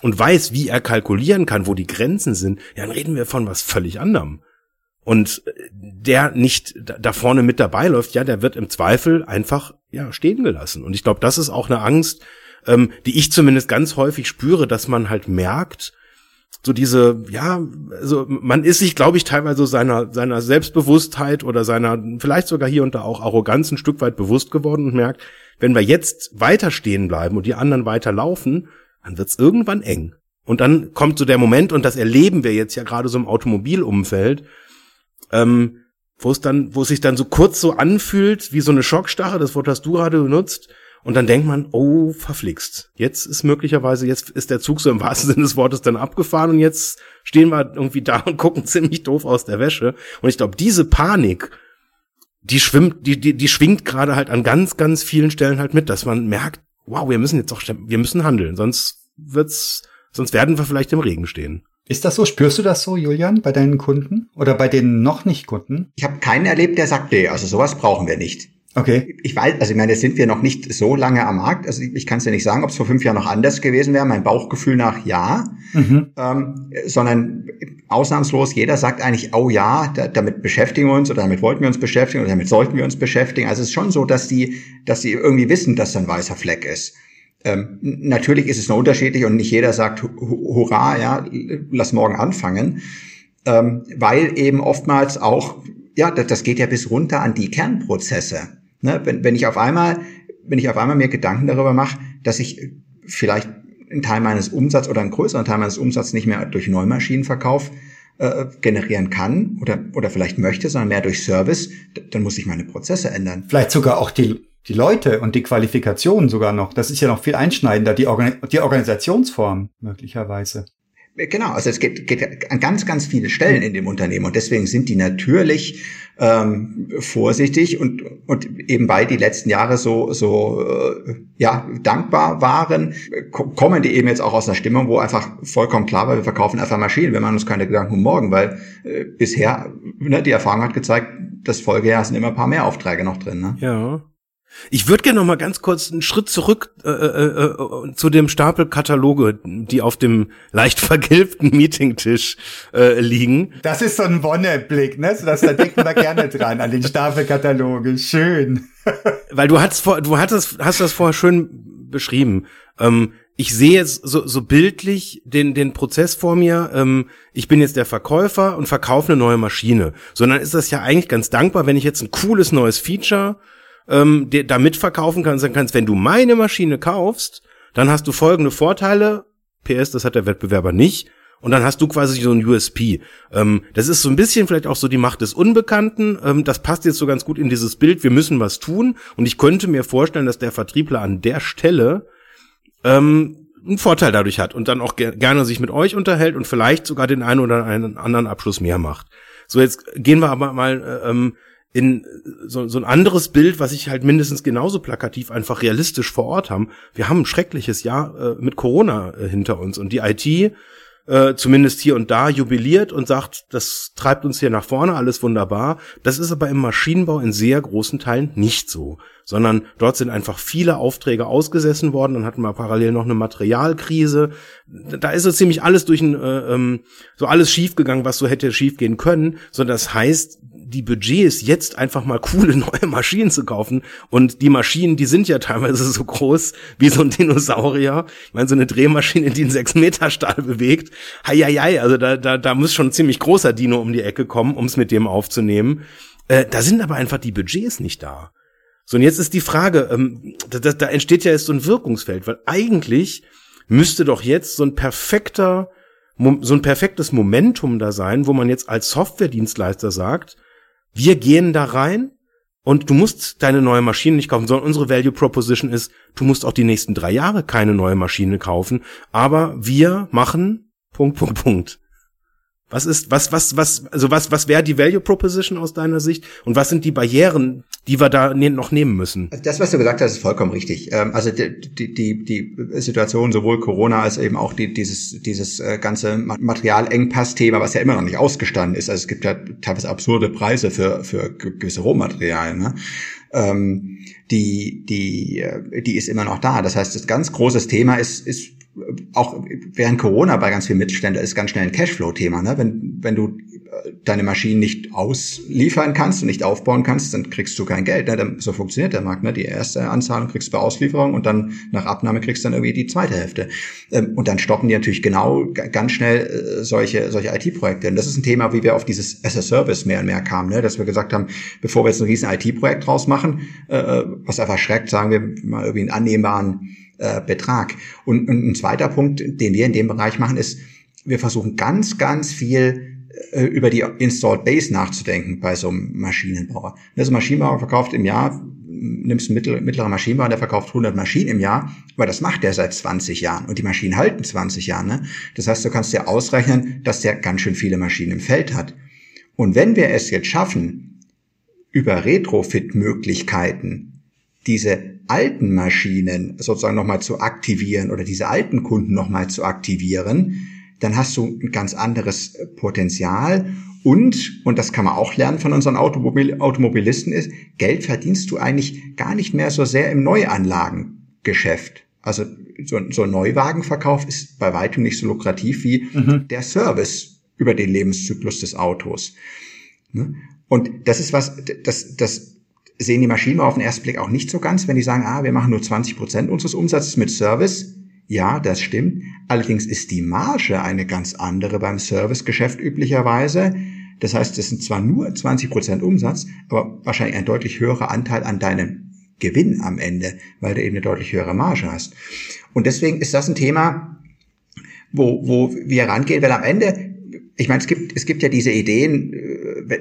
und weiß, wie er kalkulieren kann, wo die Grenzen sind, ja, dann reden wir von was völlig anderem und der nicht da vorne mit dabei läuft, ja, der wird im Zweifel einfach ja stehen gelassen. Und ich glaube, das ist auch eine Angst, ähm, die ich zumindest ganz häufig spüre, dass man halt merkt, so diese, ja, also man ist sich, glaube ich, teilweise seiner, seiner Selbstbewusstheit oder seiner, vielleicht sogar hier und da auch Arroganz ein Stück weit bewusst geworden und merkt, wenn wir jetzt weiter stehen bleiben und die anderen weiter laufen, dann wird's irgendwann eng. Und dann kommt so der Moment, und das erleben wir jetzt ja gerade so im Automobilumfeld, ähm, wo es dann, wo es sich dann so kurz so anfühlt, wie so eine Schockstarre, das Wort hast du gerade benutzt, und dann denkt man, oh, verflixt. Jetzt ist möglicherweise, jetzt ist der Zug so im wahrsten Sinne des Wortes dann abgefahren und jetzt stehen wir irgendwie da und gucken ziemlich doof aus der Wäsche. Und ich glaube, diese Panik, die schwimmt, die, die, die schwingt gerade halt an ganz, ganz vielen Stellen halt mit, dass man merkt, wow, wir müssen jetzt auch, wir müssen handeln, sonst wird's, sonst werden wir vielleicht im Regen stehen.
Ist das so? Spürst du das so, Julian, bei deinen Kunden oder bei den noch nicht Kunden?
Ich habe keinen erlebt, der sagt, nee, also sowas brauchen wir nicht.
Okay.
Ich weiß, also ich meine, jetzt sind wir noch nicht so lange am Markt. Also ich, ich kann es ja nicht sagen, ob es vor fünf Jahren noch anders gewesen wäre. Mein Bauchgefühl nach ja, mhm. ähm, sondern ausnahmslos jeder sagt eigentlich, oh ja, da, damit beschäftigen wir uns oder damit wollten wir uns beschäftigen oder damit sollten wir uns beschäftigen. Also es ist schon so, dass die, dass die irgendwie wissen, dass da ein weißer Fleck ist. Ähm, natürlich ist es nur unterschiedlich und nicht jeder sagt, hurra, ja, lass morgen anfangen, ähm, weil eben oftmals auch, ja, das, das geht ja bis runter an die Kernprozesse. Ne? Wenn, wenn ich auf einmal, wenn ich auf einmal mir Gedanken darüber mache, dass ich vielleicht einen Teil meines Umsatzes oder einen größeren Teil meines Umsatzes nicht mehr durch Neumaschinenverkauf äh, generieren kann oder, oder vielleicht möchte, sondern mehr durch Service, dann muss ich meine Prozesse ändern.
Vielleicht sogar auch die, die Leute und die Qualifikation sogar noch. Das ist ja noch viel einschneidender, die, Organ die Organisationsform möglicherweise.
Genau, also es geht, geht an ganz, ganz viele Stellen in dem Unternehmen und deswegen sind die natürlich ähm, vorsichtig und, und eben weil die letzten Jahre so, so äh, ja, dankbar waren, kommen die eben jetzt auch aus einer Stimmung, wo einfach vollkommen klar war, wir verkaufen einfach Maschinen, wir machen uns keine Gedanken um morgen, weil äh, bisher, ne, die Erfahrung hat gezeigt, das Folgejahr sind immer ein paar mehr Aufträge noch drin. Ne?
Ja. Ich würde gerne noch mal ganz kurz einen Schritt zurück äh, äh, äh, zu dem Stapel Kataloge, die auf dem leicht vergilbten Meetingtisch äh, liegen.
Das ist so ein Wonneblick, ne? So, das, da denken wir gerne dran an den Stapel Kataloge. Schön.
Weil du hast vor, du hattest, hast das vorher schön beschrieben. Ähm, ich sehe jetzt so, so bildlich den, den Prozess vor mir. Ähm, ich bin jetzt der Verkäufer und verkaufe eine neue Maschine. Sondern ist das ja eigentlich ganz dankbar, wenn ich jetzt ein cooles neues Feature ähm, da mitverkaufen kannst, dann kannst, wenn du meine Maschine kaufst, dann hast du folgende Vorteile. PS, das hat der Wettbewerber nicht. Und dann hast du quasi so ein USP. Ähm, das ist so ein bisschen vielleicht auch so die Macht des Unbekannten. Ähm, das passt jetzt so ganz gut in dieses Bild. Wir müssen was tun. Und ich könnte mir vorstellen, dass der Vertriebler an der Stelle ähm, einen Vorteil dadurch hat und dann auch ger gerne sich mit euch unterhält und vielleicht sogar den einen oder einen anderen Abschluss mehr macht. So, jetzt gehen wir aber mal äh, ähm, in so, so ein anderes Bild, was ich halt mindestens genauso plakativ einfach realistisch vor Ort haben. Wir haben ein schreckliches Jahr äh, mit Corona äh, hinter uns und die IT äh, zumindest hier und da jubiliert und sagt, das treibt uns hier nach vorne, alles wunderbar. Das ist aber im Maschinenbau in sehr großen Teilen nicht so, sondern dort sind einfach viele Aufträge ausgesessen worden. Dann hatten wir parallel noch eine Materialkrise. Da ist so ziemlich alles durch ein, äh, ähm, so alles schiefgegangen, was so hätte schiefgehen können. So, das heißt, die Budgets jetzt einfach mal coole neue Maschinen zu kaufen. Und die Maschinen, die sind ja teilweise so groß wie so ein Dinosaurier. Ich meine, so eine Drehmaschine, die einen 6 Meter Stahl bewegt. Heieiei, also da, da, da muss schon ein ziemlich großer Dino um die Ecke kommen, um es mit dem aufzunehmen. Äh, da sind aber einfach die Budgets nicht da. So, und jetzt ist die Frage, ähm, da, da, da entsteht ja jetzt so ein Wirkungsfeld, weil eigentlich müsste doch jetzt so ein perfekter, so ein perfektes Momentum da sein, wo man jetzt als Softwaredienstleister sagt, wir gehen da rein und du musst deine neue Maschine nicht kaufen, sondern unsere Value Proposition ist, du musst auch die nächsten drei Jahre keine neue Maschine kaufen, aber wir machen Punkt, Punkt, Punkt. Was ist, was, was, was, also was, was wäre die Value Proposition aus deiner Sicht und was sind die Barrieren, die wir da ne noch nehmen müssen?
Also das, was du gesagt hast, ist vollkommen richtig. Ähm, also die, die, die Situation, sowohl Corona als eben auch die, dieses, dieses äh, ganze Materialengpass-Thema, was ja immer noch nicht ausgestanden ist. Also es gibt ja teilweise absurde Preise für, für gewisse Rohmaterialien. Ne? Ähm, die, die, äh, die ist immer noch da. Das heißt, das ganz großes Thema ist, ist auch während Corona bei ganz vielen Mittelständlern ist ganz schnell ein Cashflow-Thema. Ne? Wenn, wenn du äh, deine Maschinen nicht ausliefern kannst und nicht aufbauen kannst, dann kriegst du kein Geld. Ne? So funktioniert der Markt. Ne? Die erste Anzahlung kriegst du bei Auslieferung und dann nach Abnahme kriegst du dann irgendwie die zweite Hälfte. Ähm, und dann stoppen die natürlich genau ganz schnell äh, solche, solche IT-Projekte. Und das ist ein Thema, wie wir auf dieses as a Service mehr und mehr kamen, ne? dass wir gesagt haben, bevor wir jetzt ein riesen IT-Projekt draus machen, äh, was einfach schreckt, sagen wir mal irgendwie einen annehmbaren äh, Betrag. Und, und ein zweiter Punkt, den wir in dem Bereich machen, ist, wir versuchen ganz, ganz viel äh, über die Installed Base nachzudenken bei so einem Maschinenbauer. Also ein Maschinenbauer verkauft im Jahr, nimmst einen mittleren Maschinenbauer, der verkauft 100 Maschinen im Jahr, aber das macht der seit 20 Jahren und die Maschinen halten 20 Jahre. Ne? Das heißt, du kannst dir ausrechnen, dass der ganz schön viele Maschinen im Feld hat. Und wenn wir es jetzt schaffen, über Retrofit-Möglichkeiten diese alten Maschinen sozusagen nochmal zu aktivieren oder diese alten Kunden nochmal zu aktivieren, dann hast du ein ganz anderes Potenzial und, und das kann man auch lernen von unseren Automobil Automobilisten, ist, Geld verdienst du eigentlich gar nicht mehr so sehr im Neuanlagengeschäft. Also so, so ein Neuwagenverkauf ist bei weitem nicht so lukrativ wie mhm. der Service über den Lebenszyklus des Autos. Ne? Und das ist was, das, das sehen die Maschinen auf den ersten Blick auch nicht so ganz, wenn die sagen, ah, wir machen nur 20 Prozent unseres Umsatzes mit Service. Ja, das stimmt. Allerdings ist die Marge eine ganz andere beim Servicegeschäft üblicherweise. Das heißt, es sind zwar nur 20 Prozent Umsatz, aber wahrscheinlich ein deutlich höherer Anteil an deinem Gewinn am Ende, weil du eben eine deutlich höhere Marge hast. Und deswegen ist das ein Thema, wo, wo wir rangehen, weil am Ende, ich meine, es gibt, es gibt ja diese Ideen,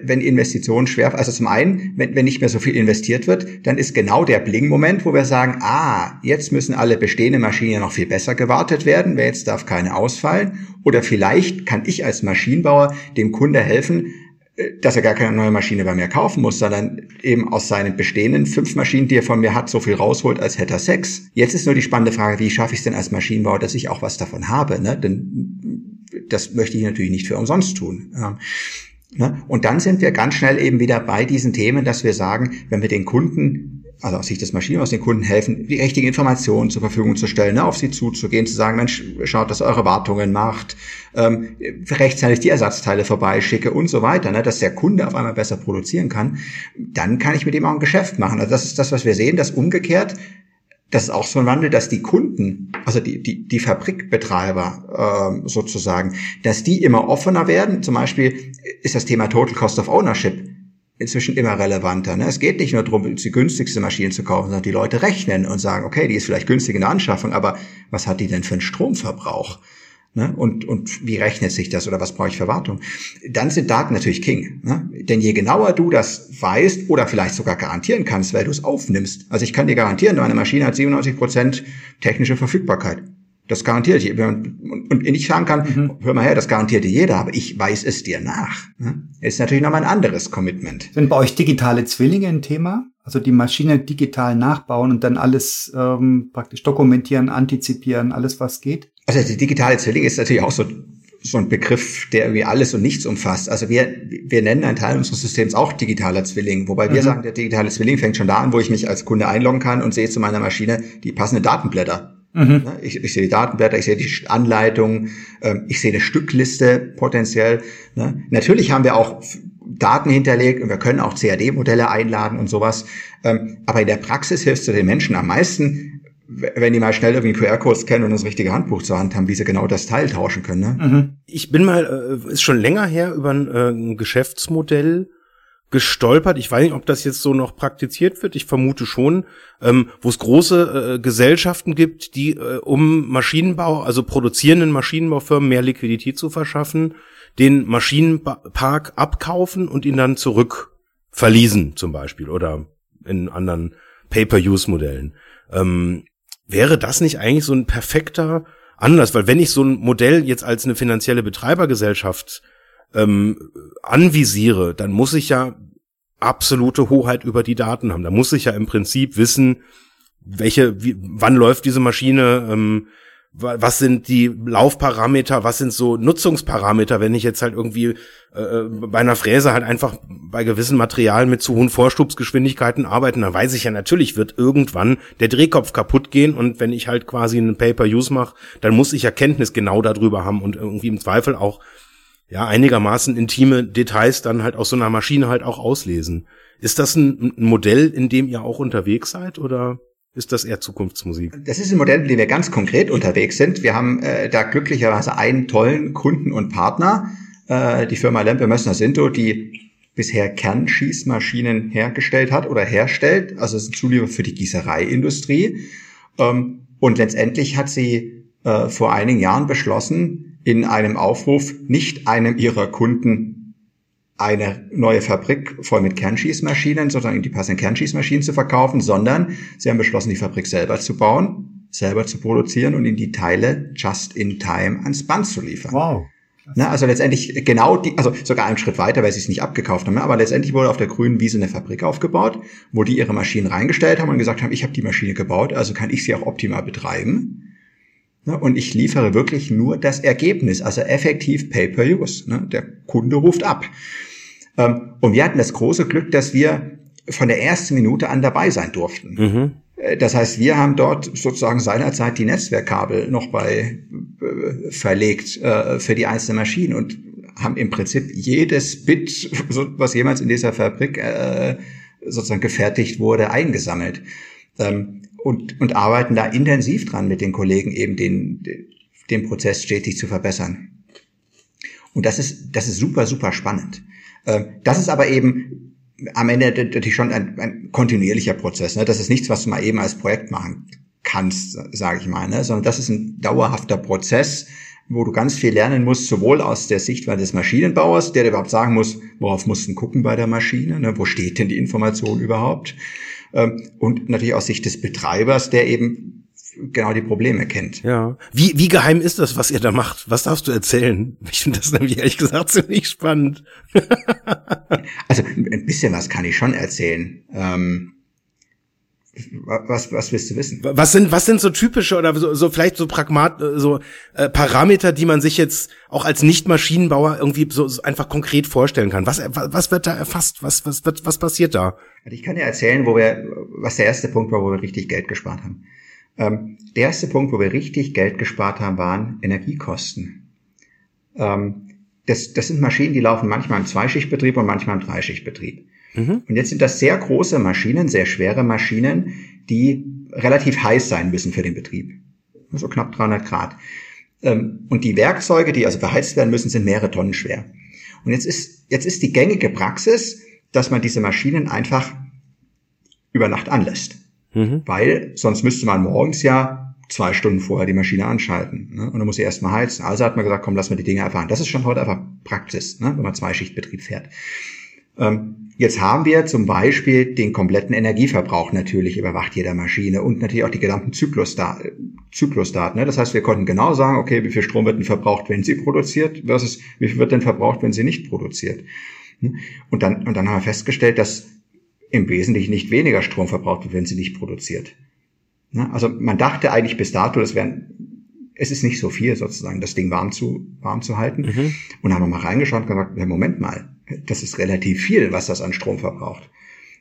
wenn Investitionen schwer, also zum einen, wenn, wenn nicht mehr so viel investiert wird, dann ist genau der Bling-Moment, wo wir sagen, ah, jetzt müssen alle bestehenden Maschinen noch viel besser gewartet werden, wer jetzt darf keine ausfallen. Oder vielleicht kann ich als Maschinenbauer dem Kunde helfen, äh, dass er gar keine neue Maschine bei mir kaufen muss, sondern eben aus seinen bestehenden fünf Maschinen, die er von mir hat, so viel rausholt, als hätte er sechs. Jetzt ist nur die spannende Frage, wie schaffe ich es denn als Maschinenbauer, dass ich auch was davon habe? Ne? Denn das möchte ich natürlich nicht für umsonst tun. Ne? Und dann sind wir ganz schnell eben wieder bei diesen Themen, dass wir sagen, wenn wir den Kunden, also aus Sicht des Maschinenbaus, den Kunden helfen, die richtigen Informationen zur Verfügung zu stellen, ne? auf sie zuzugehen, zu sagen, Mensch, schaut, dass eure Wartungen macht, ähm, rechtzeitig die Ersatzteile vorbeischicke und so weiter, ne? dass der Kunde auf einmal besser produzieren kann, dann kann ich mit ihm auch ein Geschäft machen. Also das ist das, was wir sehen, dass umgekehrt das ist auch so ein Wandel, dass die Kunden, also die, die, die Fabrikbetreiber äh, sozusagen, dass die immer offener werden. Zum Beispiel ist das Thema Total Cost of Ownership inzwischen immer relevanter. Ne? Es geht nicht nur darum, die günstigste Maschine zu kaufen, sondern die Leute rechnen und sagen, okay, die ist vielleicht günstig in der Anschaffung, aber was hat die denn für einen Stromverbrauch? Ne? Und, und wie rechnet sich das oder was brauche ich für Wartung? Dann sind Daten natürlich King. Ne? Denn je genauer du das weißt oder vielleicht sogar garantieren kannst, weil du es aufnimmst. Also ich kann dir garantieren, meine Maschine hat 97 Prozent technische Verfügbarkeit. Das garantiert ich. Und ich sagen kann, mhm. hör mal her, das garantiert dir jeder, aber ich weiß es dir nach. Ne? Ist natürlich nochmal ein anderes Commitment.
Sind bei euch digitale Zwillinge ein Thema? Also die Maschine digital nachbauen und dann alles ähm, praktisch dokumentieren, antizipieren, alles was geht?
Also die digitale Zwilling ist natürlich auch so, so ein Begriff, der irgendwie alles und nichts umfasst. Also wir, wir nennen einen Teil unseres Systems auch digitaler Zwilling, wobei wir mhm. sagen, der digitale Zwilling fängt schon da an, wo ich mich als Kunde einloggen kann und sehe zu meiner Maschine die passenden Datenblätter. Mhm. Ich, ich, sehe die Datenblätter, ich sehe die Anleitung, ähm, ich sehe eine Stückliste potenziell. Ne? Natürlich haben wir auch Daten hinterlegt und wir können auch CAD-Modelle einladen und sowas. Ähm, aber in der Praxis hilfst du den Menschen am meisten, wenn die mal schnell irgendwie QR-Codes kennen und das richtige Handbuch zur Hand haben, wie sie genau das Teil tauschen können. Ne?
Mhm. Ich bin mal, äh, ist schon länger her, über ein, äh, ein Geschäftsmodell gestolpert. Ich weiß nicht, ob das jetzt so noch praktiziert wird. Ich vermute schon, ähm, wo es große äh, Gesellschaften gibt, die äh, um Maschinenbau, also produzierenden Maschinenbaufirmen mehr Liquidität zu verschaffen, den Maschinenpark abkaufen und ihn dann zurück verließen zum Beispiel oder in anderen Pay-per-Use-Modellen. Ähm, wäre das nicht eigentlich so ein perfekter Anlass? Weil wenn ich so ein Modell jetzt als eine finanzielle Betreibergesellschaft ähm, anvisiere, dann muss ich ja absolute Hoheit über die Daten haben. Da muss ich ja im Prinzip wissen, welche, wie, wann läuft diese Maschine, ähm, was sind die Laufparameter, was sind so Nutzungsparameter, wenn ich jetzt halt irgendwie äh, bei einer Fräse halt einfach bei gewissen Materialien mit zu hohen Vorstubsgeschwindigkeiten arbeiten, dann weiß ich ja natürlich, wird irgendwann der Drehkopf kaputt gehen und wenn ich halt quasi einen Pay-per-Use mache, dann muss ich ja Kenntnis genau darüber haben und irgendwie im Zweifel auch ja einigermaßen intime Details dann halt aus so einer Maschine halt auch auslesen. Ist das ein, ein Modell, in dem ihr auch unterwegs seid oder? Ist das eher Zukunftsmusik?
Das ist ein Modell, in dem wir ganz konkret unterwegs sind. Wir haben äh, da glücklicherweise einen tollen Kunden und Partner, äh, die Firma Lempe Mössner Sinto, die bisher Kernschießmaschinen hergestellt hat oder herstellt. Also es ist ein Zulieferer für die Gießereiindustrie. Ähm, und letztendlich hat sie äh, vor einigen Jahren beschlossen, in einem Aufruf nicht einem ihrer Kunden eine neue Fabrik voll mit Kernschießmaschinen, sozusagen die passenden Kernschießmaschinen zu verkaufen, sondern sie haben beschlossen, die Fabrik selber zu bauen, selber zu produzieren und in die Teile just in time ans Band zu liefern.
Wow.
Na, also letztendlich genau die, also sogar einen Schritt weiter, weil sie es nicht abgekauft haben, aber letztendlich wurde auf der grünen Wiese eine Fabrik aufgebaut, wo die ihre Maschinen reingestellt haben und gesagt haben, ich habe die Maschine gebaut, also kann ich sie auch optimal betreiben. Und ich liefere wirklich nur das Ergebnis, also effektiv Pay-per-Use. Der Kunde ruft ab. Ähm, und wir hatten das große Glück, dass wir von der ersten Minute an dabei sein durften. Mhm. Äh, das heißt, wir haben dort sozusagen seinerzeit die Netzwerkkabel noch bei äh, verlegt äh, für die einzelnen Maschinen und haben im Prinzip jedes Bit, was jemals in dieser Fabrik äh, sozusagen gefertigt wurde, eingesammelt. Ähm, und, und arbeiten da intensiv dran mit den Kollegen, eben den, den Prozess stetig zu verbessern. Und das ist, das ist super, super spannend. Ähm, das ist aber eben am Ende natürlich schon ein, ein kontinuierlicher Prozess. Ne? Das ist nichts, was du mal eben als Projekt machen kannst, sage ich mal, ne? sondern das ist ein dauerhafter Prozess, wo du ganz viel lernen musst, sowohl aus der Sichtweise des Maschinenbauers, der dir überhaupt sagen muss, worauf musst du gucken bei der Maschine, ne? wo steht denn die Information überhaupt, ähm, und natürlich aus Sicht des Betreibers, der eben genau die Probleme kennt.
Ja. Wie, wie geheim ist das, was ihr da macht? Was darfst du erzählen? Ich finde das nämlich ehrlich gesagt ziemlich spannend.
also ein bisschen was kann ich schon erzählen. Ähm, was, was willst du wissen?
Was sind, was sind so typische oder so, so vielleicht so Pragmat, so äh, Parameter, die man sich jetzt auch als Nicht-Maschinenbauer irgendwie so, so einfach konkret vorstellen kann? Was, was wird da erfasst? Was, was, wird, was passiert da?
Also ich kann dir erzählen, wo wir, was der erste Punkt war, wo wir richtig Geld gespart haben. Ähm, der erste Punkt, wo wir richtig Geld gespart haben, waren Energiekosten. Ähm, das, das sind Maschinen, die laufen manchmal im Zweischichtbetrieb und manchmal im Dreischichtbetrieb. Mhm. Und jetzt sind das sehr große Maschinen, sehr schwere Maschinen, die relativ heiß sein müssen für den Betrieb. So knapp 300 Grad. Ähm, und die Werkzeuge, die also beheizt werden müssen, sind mehrere Tonnen schwer. Und jetzt ist, jetzt ist die gängige Praxis, dass man diese Maschinen einfach über Nacht anlässt. Mhm. Weil sonst müsste man morgens ja zwei Stunden vorher die Maschine anschalten. Ne? Und dann muss sie erstmal heizen. Also hat man gesagt, komm, lass mal die Dinge erfahren. Das ist schon heute einfach Praxis, ne? wenn man Zweischichtbetrieb fährt. Ähm, jetzt haben wir zum Beispiel den kompletten Energieverbrauch natürlich überwacht jeder Maschine und natürlich auch die gesamten Zyklusdaten. Zyklusdaten ne? Das heißt, wir konnten genau sagen, okay, wie viel Strom wird denn verbraucht, wenn sie produziert, versus wie viel wird denn verbraucht, wenn sie nicht produziert. Ne? Und dann, und dann haben wir festgestellt, dass im Wesentlichen nicht weniger Strom verbraucht wenn sie nicht produziert. Ne? Also man dachte eigentlich bis dato, das wären, es ist nicht so viel sozusagen, das Ding warm zu, warm zu halten. Mhm. Und haben wir mal reingeschaut und gesagt, Moment mal, das ist relativ viel, was das an Strom verbraucht.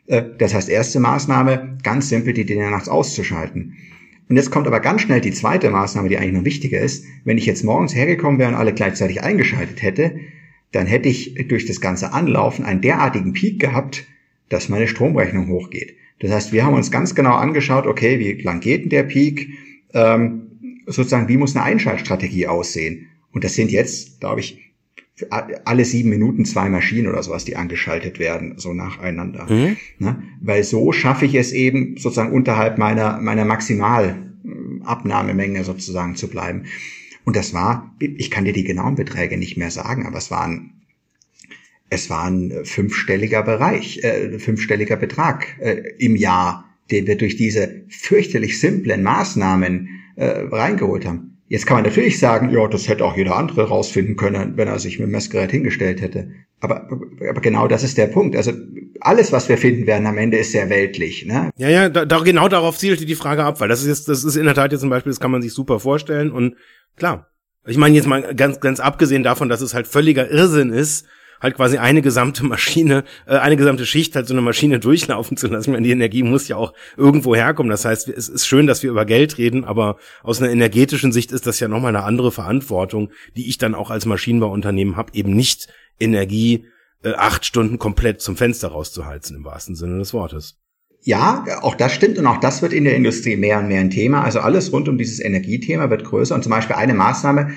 Äh, das heißt, erste Maßnahme, ganz simpel, die Dinge nachts auszuschalten. Und jetzt kommt aber ganz schnell die zweite Maßnahme, die eigentlich noch wichtiger ist. Wenn ich jetzt morgens hergekommen wäre und alle gleichzeitig eingeschaltet hätte, dann hätte ich durch das ganze Anlaufen einen derartigen Peak gehabt, dass meine Stromrechnung hochgeht. Das heißt, wir haben uns ganz genau angeschaut, okay, wie lang geht denn der Peak? Ähm, sozusagen, wie muss eine Einschaltstrategie aussehen? Und das sind jetzt, glaube ich, alle sieben Minuten zwei Maschinen oder sowas, die angeschaltet werden, so nacheinander. Mhm. Ne? Weil so schaffe ich es eben sozusagen unterhalb meiner, meiner Maximalabnahmemenge sozusagen zu bleiben. Und das war, ich kann dir die genauen Beträge nicht mehr sagen, aber es waren es war ein fünfstelliger Bereich, äh, fünfstelliger Betrag äh, im Jahr, den wir durch diese fürchterlich simplen Maßnahmen äh, reingeholt haben. Jetzt kann man natürlich sagen, ja, das hätte auch jeder andere rausfinden können, wenn er sich mit dem Messgerät hingestellt hätte. Aber, aber genau das ist der Punkt. Also alles, was wir finden werden am Ende, ist sehr weltlich. Ne?
Ja, ja, da, da, genau darauf zielte die Frage ab, weil das ist jetzt, das ist in der Tat jetzt zum Beispiel, das kann man sich super vorstellen und klar. Ich meine jetzt mal ganz, ganz abgesehen davon, dass es halt völliger Irrsinn ist, halt quasi eine gesamte Maschine, äh, eine gesamte Schicht halt so eine Maschine durchlaufen zu lassen. Meine, die Energie muss ja auch irgendwo herkommen. Das heißt, es ist schön, dass wir über Geld reden, aber aus einer energetischen Sicht ist das ja nochmal eine andere Verantwortung, die ich dann auch als Maschinenbauunternehmen habe, eben nicht Energie äh, acht Stunden komplett zum Fenster rauszuheizen, im wahrsten Sinne des Wortes.
Ja, auch das stimmt und auch das wird in der Industrie mehr und mehr ein Thema. Also alles rund um dieses Energiethema wird größer und zum Beispiel eine Maßnahme,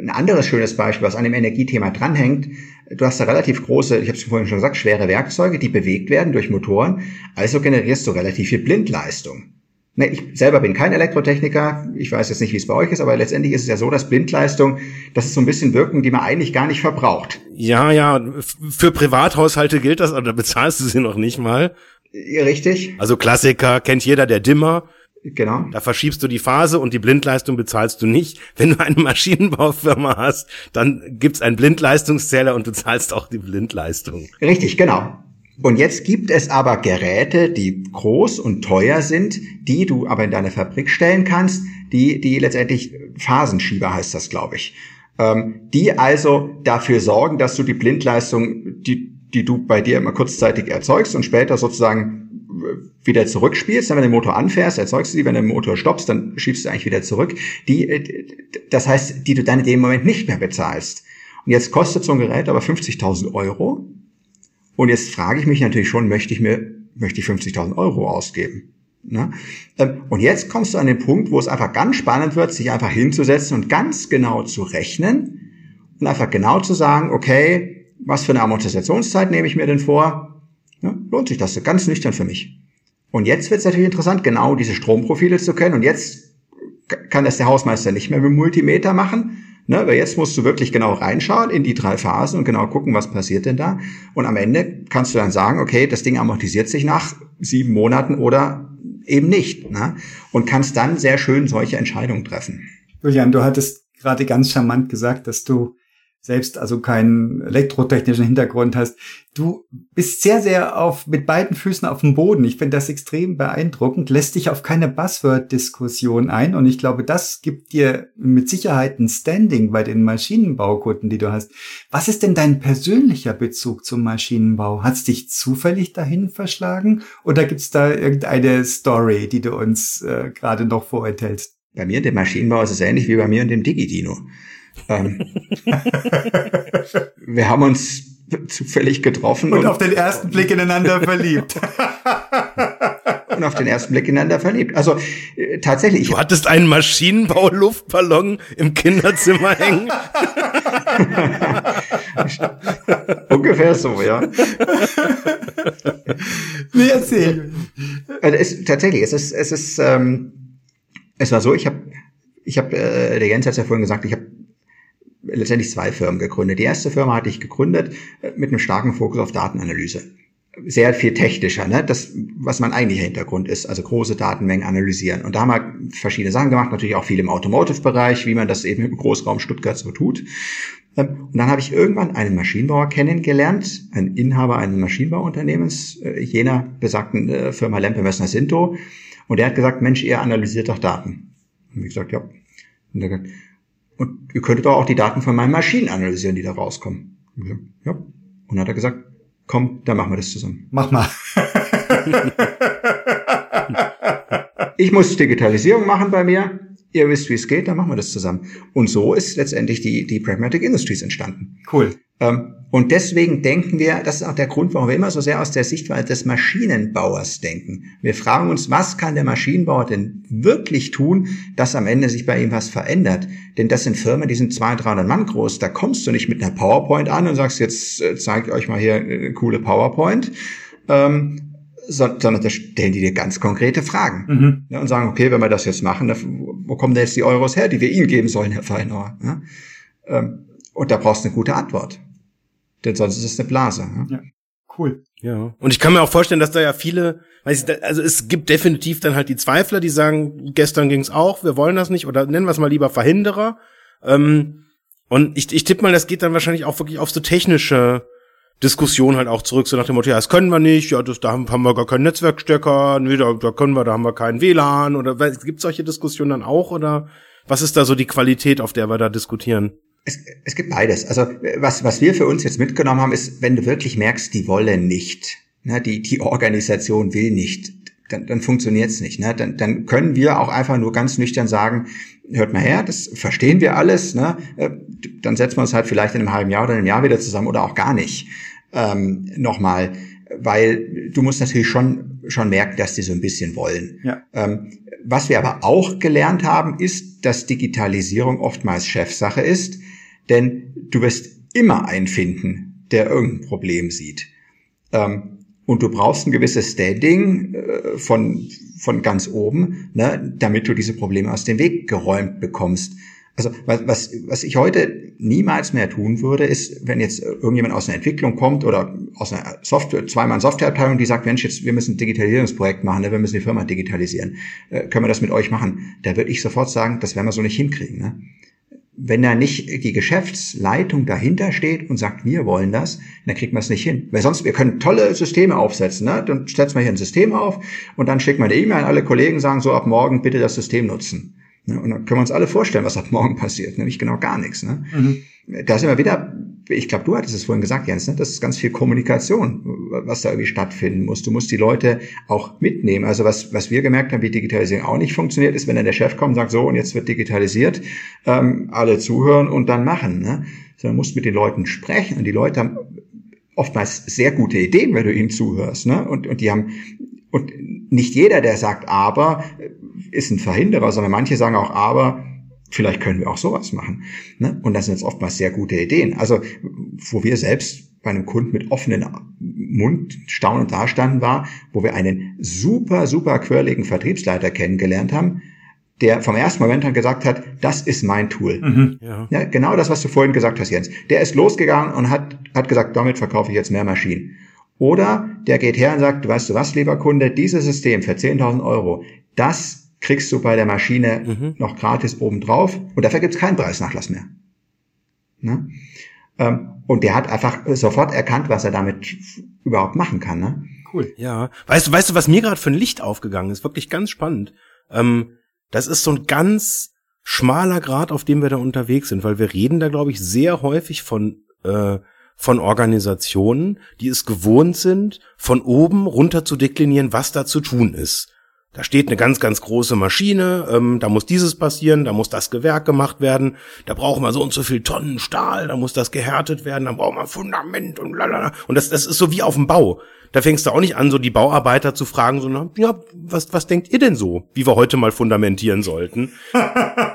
ein anderes schönes Beispiel, was an dem Energiethema dranhängt, du hast da relativ große, ich habe es vorhin schon gesagt, schwere Werkzeuge, die bewegt werden durch Motoren, also generierst du relativ viel Blindleistung. Ne, ich selber bin kein Elektrotechniker. Ich weiß jetzt nicht, wie es bei euch ist, aber letztendlich ist es ja so, dass Blindleistung, das ist so ein bisschen Wirkung, die man eigentlich gar nicht verbraucht.
Ja, ja, für Privathaushalte gilt das, aber da bezahlst du sie noch nicht mal.
Richtig.
Also Klassiker kennt jeder, der Dimmer.
Genau.
Da verschiebst du die Phase und die Blindleistung bezahlst du nicht. Wenn du eine Maschinenbaufirma hast, dann gibt's einen Blindleistungszähler und du zahlst auch die Blindleistung.
Richtig, genau. Und jetzt gibt es aber Geräte, die groß und teuer sind, die du aber in deine Fabrik stellen kannst, die, die letztendlich Phasenschieber heißt das, glaube ich. Ähm, die also dafür sorgen, dass du die Blindleistung, die, die du bei dir immer kurzzeitig erzeugst und später sozusagen wieder zurückspielst. Wenn du den Motor anfährst, erzeugst du die, wenn du den Motor stoppst, dann schiebst du eigentlich wieder zurück. Die, äh, das heißt, die du dann in dem Moment nicht mehr bezahlst. Und jetzt kostet so ein Gerät aber 50.000 Euro und jetzt frage ich mich natürlich schon, möchte ich mir, möchte ich 50.000 Euro ausgeben? Ne? Ähm, und jetzt kommst du an den Punkt, wo es einfach ganz spannend wird, sich einfach hinzusetzen und ganz genau zu rechnen und einfach genau zu sagen, okay, was für eine Amortisationszeit nehme ich mir denn vor? Ja, lohnt sich das ganz nüchtern für mich. Und jetzt wird es natürlich interessant, genau diese Stromprofile zu kennen. Und jetzt kann das der Hausmeister nicht mehr mit Multimeter machen, Ne, weil jetzt musst du wirklich genau reinschauen in die drei Phasen und genau gucken, was passiert denn da. Und am Ende kannst du dann sagen, okay, das Ding amortisiert sich nach sieben Monaten oder eben nicht. Ne? Und kannst dann sehr schön solche Entscheidungen treffen.
Julian, du hattest gerade ganz charmant gesagt, dass du selbst also keinen elektrotechnischen Hintergrund hast. Du bist sehr, sehr auf, mit beiden Füßen auf dem Boden. Ich finde das extrem beeindruckend, lässt dich auf keine Buzzword-Diskussion ein und ich glaube, das gibt dir mit Sicherheit ein Standing bei den Maschinenbaukunden, die du hast. Was ist denn dein persönlicher Bezug zum Maschinenbau? Hat's dich zufällig dahin verschlagen oder gibt's da irgendeine Story, die du uns äh, gerade noch vorenthältst?
Bei mir, dem Maschinenbau, ist es ähnlich wie bei mir und dem Digidino. Ähm, wir haben uns zufällig getroffen.
Und, und auf den ersten Blick ineinander verliebt.
und auf den ersten Blick ineinander verliebt. Also äh, tatsächlich.
Du hattest einen Maschinenbau-Luftballon im Kinderzimmer hängen.
Ungefähr so, ja.
Nee, erzähl.
Also es, tatsächlich, es ist, es ist, ähm, es war so, ich habe, ich habe, äh, der Jens hat ja vorhin gesagt, ich habe letztendlich zwei Firmen gegründet. Die erste Firma hatte ich gegründet äh, mit einem starken Fokus auf Datenanalyse. Sehr viel technischer, ne? das, was mein eigentlicher Hintergrund ist, also große Datenmengen analysieren. Und da haben wir verschiedene Sachen gemacht, natürlich auch viel im Automotive-Bereich, wie man das eben im Großraum Stuttgart so tut. Ähm, und dann habe ich irgendwann einen Maschinenbauer kennengelernt, einen Inhaber eines Maschinenbauunternehmens, äh, jener besagten äh, Firma Lempe Messner Sinto. Und der hat gesagt, Mensch, ihr analysiert doch Daten. Und ich gesagt, ja. Und er hat gesagt, und ihr könntet auch die Daten von meinen Maschinen analysieren, die da rauskommen. Ja. Und dann hat er gesagt, komm, dann machen wir das zusammen.
Mach mal.
ich muss Digitalisierung machen bei mir. Ihr wisst, wie es geht, dann machen wir das zusammen. Und so ist letztendlich die, die Pragmatic Industries entstanden.
Cool.
Ähm, und deswegen denken wir, das ist auch der Grund, warum wir immer so sehr aus der Sichtweise des Maschinenbauers denken. Wir fragen uns, was kann der Maschinenbauer denn wirklich tun, dass am Ende sich bei ihm was verändert? Denn das sind Firmen, die sind 200, 300 Mann groß. Da kommst du nicht mit einer PowerPoint an und sagst, jetzt äh, zeige ich euch mal hier eine coole PowerPoint. Ähm, sondern da stellen die dir ganz konkrete Fragen mhm. und sagen, okay, wenn wir das jetzt machen, wo kommen denn jetzt die Euros her, die wir Ihnen geben sollen, Herr Feinauer? Ähm, und da brauchst du eine gute Antwort. Denn sonst ist es eine Blase. Ja? ja.
Cool.
Ja. Und ich kann mir auch vorstellen, dass da ja viele, weiß ich, also es gibt definitiv dann halt die Zweifler, die sagen, gestern ging's auch, wir wollen das nicht, oder nennen wir es mal lieber Verhinderer. Ähm, und ich, ich tippe mal, das geht dann wahrscheinlich auch wirklich auf so technische Diskussion halt auch zurück, so nach dem Motto, ja, das können wir nicht, ja, das, da haben, haben wir gar keinen Netzwerkstecker, nee, da, da können wir, da haben wir keinen WLAN, oder gibt solche Diskussionen dann auch, oder was ist da so die Qualität, auf der wir da diskutieren?
Es, es gibt beides. Also was, was wir für uns jetzt mitgenommen haben, ist, wenn du wirklich merkst, die wollen nicht, ne, die, die Organisation will nicht, dann, dann funktioniert's nicht. Ne? Dann, dann können wir auch einfach nur ganz nüchtern sagen, hört mal her, das verstehen wir alles, ne? Äh, dann setzen wir uns halt vielleicht in einem halben Jahr oder einem Jahr wieder zusammen oder auch gar nicht ähm, nochmal, weil du musst natürlich schon, schon merken, dass die so ein bisschen wollen.
Ja.
Ähm, was wir aber auch gelernt haben, ist, dass Digitalisierung oftmals Chefsache ist denn du wirst immer einen finden, der irgendein Problem sieht. Ähm, und du brauchst ein gewisses Standing äh, von, von ganz oben, ne, damit du diese Probleme aus dem Weg geräumt bekommst. Also was, was, was ich heute niemals mehr tun würde, ist, wenn jetzt irgendjemand aus einer Entwicklung kommt oder aus einer Software, zweimal Softwareabteilung, die sagt, Mensch, jetzt wir müssen ein Digitalisierungsprojekt machen, ne, wir müssen die Firma digitalisieren, äh, können wir das mit euch machen? Da würde ich sofort sagen, das werden wir so nicht hinkriegen. Ne? Wenn da nicht die Geschäftsleitung dahinter steht und sagt, wir wollen das, dann kriegt man es nicht hin. Weil sonst, wir können tolle Systeme aufsetzen. Ne? Dann setzen wir hier ein System auf und dann schickt man eine E-Mail an alle Kollegen, sagen so, ab morgen bitte das System nutzen. Ne? Und dann können wir uns alle vorstellen, was ab morgen passiert, nämlich genau gar nichts. Ne? Mhm. Da sind wir wieder, ich glaube, du hattest es vorhin gesagt, Jens, ne? das ist ganz viel Kommunikation, was da irgendwie stattfinden muss. Du musst die Leute auch mitnehmen. Also was, was wir gemerkt haben, wie Digitalisierung auch nicht funktioniert, ist, wenn dann der Chef kommt und sagt, so, und jetzt wird digitalisiert, ähm, alle zuhören und dann machen. Ne? Sondern musst mit den Leuten sprechen und die Leute haben oftmals sehr gute Ideen, wenn du ihnen zuhörst. Ne? Und, und die haben und nicht jeder, der sagt aber, ist ein Verhinderer, sondern manche sagen auch aber, vielleicht können wir auch sowas machen. Ne? Und das sind jetzt oftmals sehr gute Ideen. Also, wo wir selbst bei einem Kunden mit offenen Mund staunend dastanden war, wo wir einen super, super quirligen Vertriebsleiter kennengelernt haben, der vom ersten Moment an gesagt hat, das ist mein Tool. Mhm, ja. ja. genau das, was du vorhin gesagt hast, Jens. Der ist losgegangen und hat, hat gesagt, damit verkaufe ich jetzt mehr Maschinen. Oder der geht her und sagt, weißt du was, lieber Kunde, dieses System für 10.000 Euro, das kriegst du bei der Maschine mhm. noch gratis obendrauf und dafür gibt's keinen Preisnachlass mehr. Ne? Ähm, und der hat einfach sofort erkannt, was er damit überhaupt machen kann. Ne?
Cool. Ja. Weißt du, weißt du, was mir gerade für ein Licht aufgegangen ist? Wirklich ganz spannend. Ähm, das ist so ein ganz schmaler Grad, auf dem wir da unterwegs sind, weil wir reden da, glaube ich, sehr häufig von äh, von Organisationen, die es gewohnt sind, von oben runter zu deklinieren, was da zu tun ist. Da steht eine ganz, ganz große Maschine, ähm, da muss dieses passieren, da muss das Gewerk gemacht werden, da brauchen wir so und so viel Tonnen Stahl, da muss das gehärtet werden, dann brauchen wir Fundament und lalala. Und das, das ist so wie auf dem Bau. Da fängst du auch nicht an, so die Bauarbeiter zu fragen, so, na, ja, was, was denkt ihr denn so, wie wir heute mal fundamentieren sollten?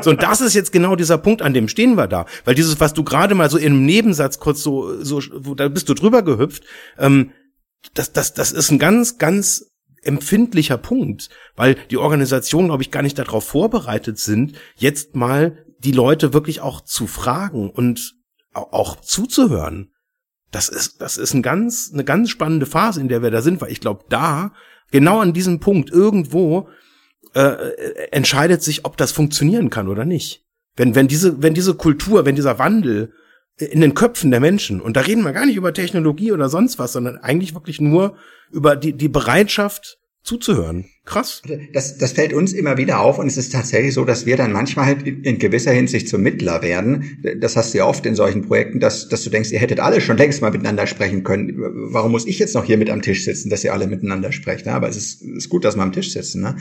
So, und das ist jetzt genau dieser Punkt, an dem stehen wir da. Weil dieses, was du gerade mal so in einem Nebensatz kurz so, so, wo, da bist du drüber gehüpft, ähm, das, das, das ist ein ganz, ganz empfindlicher Punkt, weil die Organisationen, glaube ich, gar nicht darauf vorbereitet sind, jetzt mal die Leute wirklich auch zu fragen und auch zuzuhören. Das ist, das ist ein ganz, eine ganz spannende Phase, in der wir da sind, weil ich glaube, da, genau an diesem Punkt, irgendwo, äh, entscheidet sich, ob das funktionieren kann oder nicht. Wenn, wenn diese, wenn diese Kultur, wenn dieser Wandel in den Köpfen der Menschen, und da reden wir gar nicht über Technologie oder sonst was, sondern eigentlich wirklich nur über die, die Bereitschaft zuzuhören. Krass.
Das, das fällt uns immer wieder auf und es ist tatsächlich so, dass wir dann manchmal halt in gewisser Hinsicht zum Mittler werden. Das hast du ja oft in solchen Projekten, dass, dass du denkst, ihr hättet alle schon längst mal miteinander sprechen können. Warum muss ich jetzt noch hier mit am Tisch sitzen, dass ihr alle miteinander sprecht? Ne? Aber es ist, ist gut, dass wir am Tisch sitzen. Ne?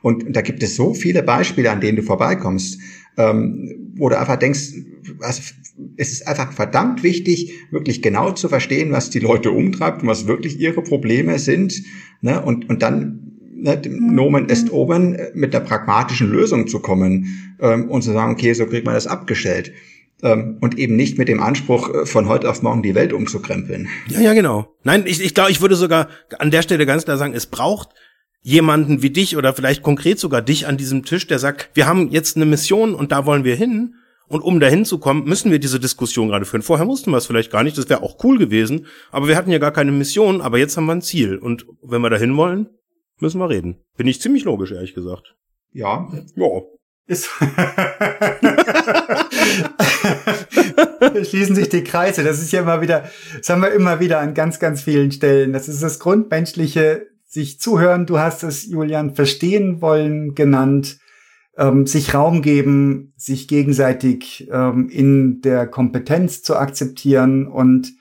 Und da gibt es so viele Beispiele, an denen du vorbeikommst, ähm, wo du einfach denkst, also es ist einfach verdammt wichtig, wirklich genau zu verstehen, was die Leute umtreibt und was wirklich ihre Probleme sind. Ne? Und, und dann ne, Nomen est oben äh, mit der pragmatischen Lösung zu kommen ähm, und zu sagen, okay, so kriegt man das abgestellt. Ähm, und eben nicht mit dem Anspruch, äh, von heute auf morgen die Welt umzukrempeln.
Ja, ja, genau. Nein, ich, ich glaube, ich würde sogar an der Stelle ganz klar sagen, es braucht jemanden wie dich oder vielleicht konkret sogar dich an diesem Tisch, der sagt, wir haben jetzt eine Mission und da wollen wir hin. Und um dahin zu kommen, müssen wir diese Diskussion gerade führen. Vorher wussten wir es vielleicht gar nicht, das wäre auch cool gewesen, aber wir hatten ja gar keine Mission, aber jetzt haben wir ein Ziel. Und wenn wir dahin wollen, müssen wir reden. Bin ich ziemlich logisch, ehrlich gesagt.
Ja. Ja. Ist
schließen sich die Kreise. Das ist ja immer wieder, das haben wir immer wieder an ganz, ganz vielen Stellen. Das ist das Grundmenschliche, sich zuhören. Du hast es, Julian, verstehen wollen genannt ähm, sich Raum geben, sich gegenseitig ähm, in der Kompetenz zu akzeptieren und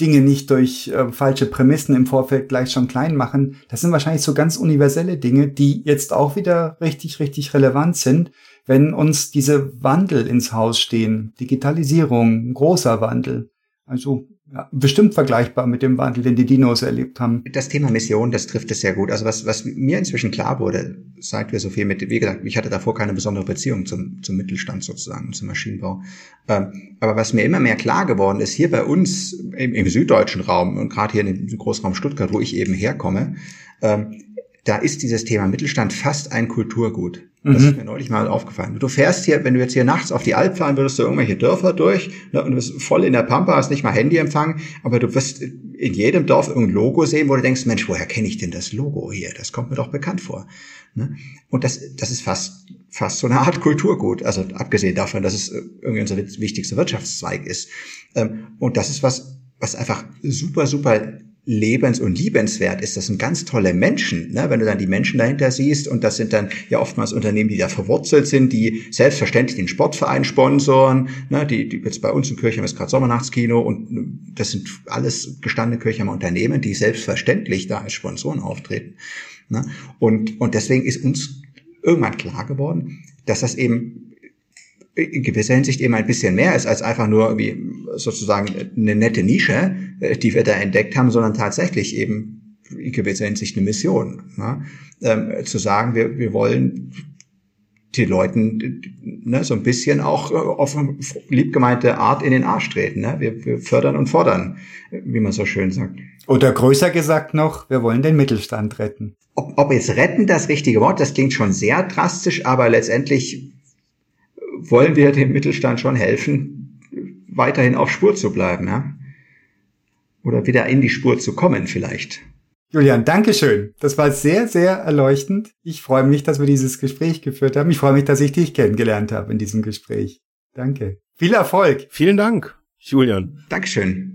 Dinge nicht durch äh, falsche Prämissen im Vorfeld gleich schon klein machen. Das sind wahrscheinlich so ganz universelle Dinge, die jetzt auch wieder richtig, richtig relevant sind, wenn uns diese Wandel ins Haus stehen. Digitalisierung, großer Wandel. Also ja, bestimmt vergleichbar mit dem Wandel, den die Dinos erlebt haben.
Das Thema Mission, das trifft es sehr gut. Also was, was mir inzwischen klar wurde, seit wir so viel mit, wie gesagt, ich hatte davor keine besondere Beziehung zum, zum Mittelstand sozusagen, zum Maschinenbau. Ähm, aber was mir immer mehr klar geworden ist, hier bei uns im, im süddeutschen Raum und gerade hier im Großraum Stuttgart, wo ich eben herkomme, ähm, da ist dieses Thema Mittelstand fast ein Kulturgut. Das mhm. ist mir neulich mal aufgefallen. Du fährst hier, wenn du jetzt hier nachts auf die Alp fahren würdest, du irgendwelche Dörfer durch ne, und du bist voll in der Pampa, hast nicht mal Handyempfang, aber du wirst in jedem Dorf irgendein Logo sehen, wo du denkst, Mensch, woher kenne ich denn das Logo hier? Das kommt mir doch bekannt vor. Ne? Und das, das ist fast, fast so eine Art Kulturgut. Also abgesehen davon, dass es irgendwie unser wichtigster Wirtschaftszweig ist. Ähm, und das ist was, was einfach super, super lebens- und liebenswert ist. Das sind ganz tolle Menschen, ne? wenn du dann die Menschen dahinter siehst. Und das sind dann ja oftmals Unternehmen, die da verwurzelt sind, die selbstverständlich den Sportverein sponsoren. Ne? Die, die jetzt bei uns in Kirchheim ist gerade Sommernachtskino und das sind alles gestandene Kirchheimer Unternehmen, die selbstverständlich da als Sponsoren auftreten. Ne? Und, und deswegen ist uns irgendwann klar geworden, dass das eben in gewisser Hinsicht eben ein bisschen mehr ist als einfach nur wie sozusagen eine nette Nische, äh, die wir da entdeckt haben, sondern tatsächlich eben in gewisser Hinsicht eine Mission. Ne? Ähm, zu sagen, wir, wir wollen die Leuten ne, so ein bisschen auch äh, auf eine liebgemeinte Art in den Arsch treten. Ne? Wir, wir fördern und fordern, wie man so schön sagt.
Oder größer gesagt noch, wir wollen den Mittelstand retten.
Ob, ob jetzt retten das richtige Wort, das klingt schon sehr drastisch, aber letztendlich wollen wir dem Mittelstand schon helfen, weiterhin auf Spur zu bleiben, ja? Oder wieder in die Spur zu kommen vielleicht.
Julian, Dankeschön. Das war sehr, sehr erleuchtend. Ich freue mich, dass wir dieses Gespräch geführt haben. Ich freue mich, dass ich dich kennengelernt habe in diesem Gespräch. Danke. Viel Erfolg.
Vielen Dank, Julian.
Dankeschön.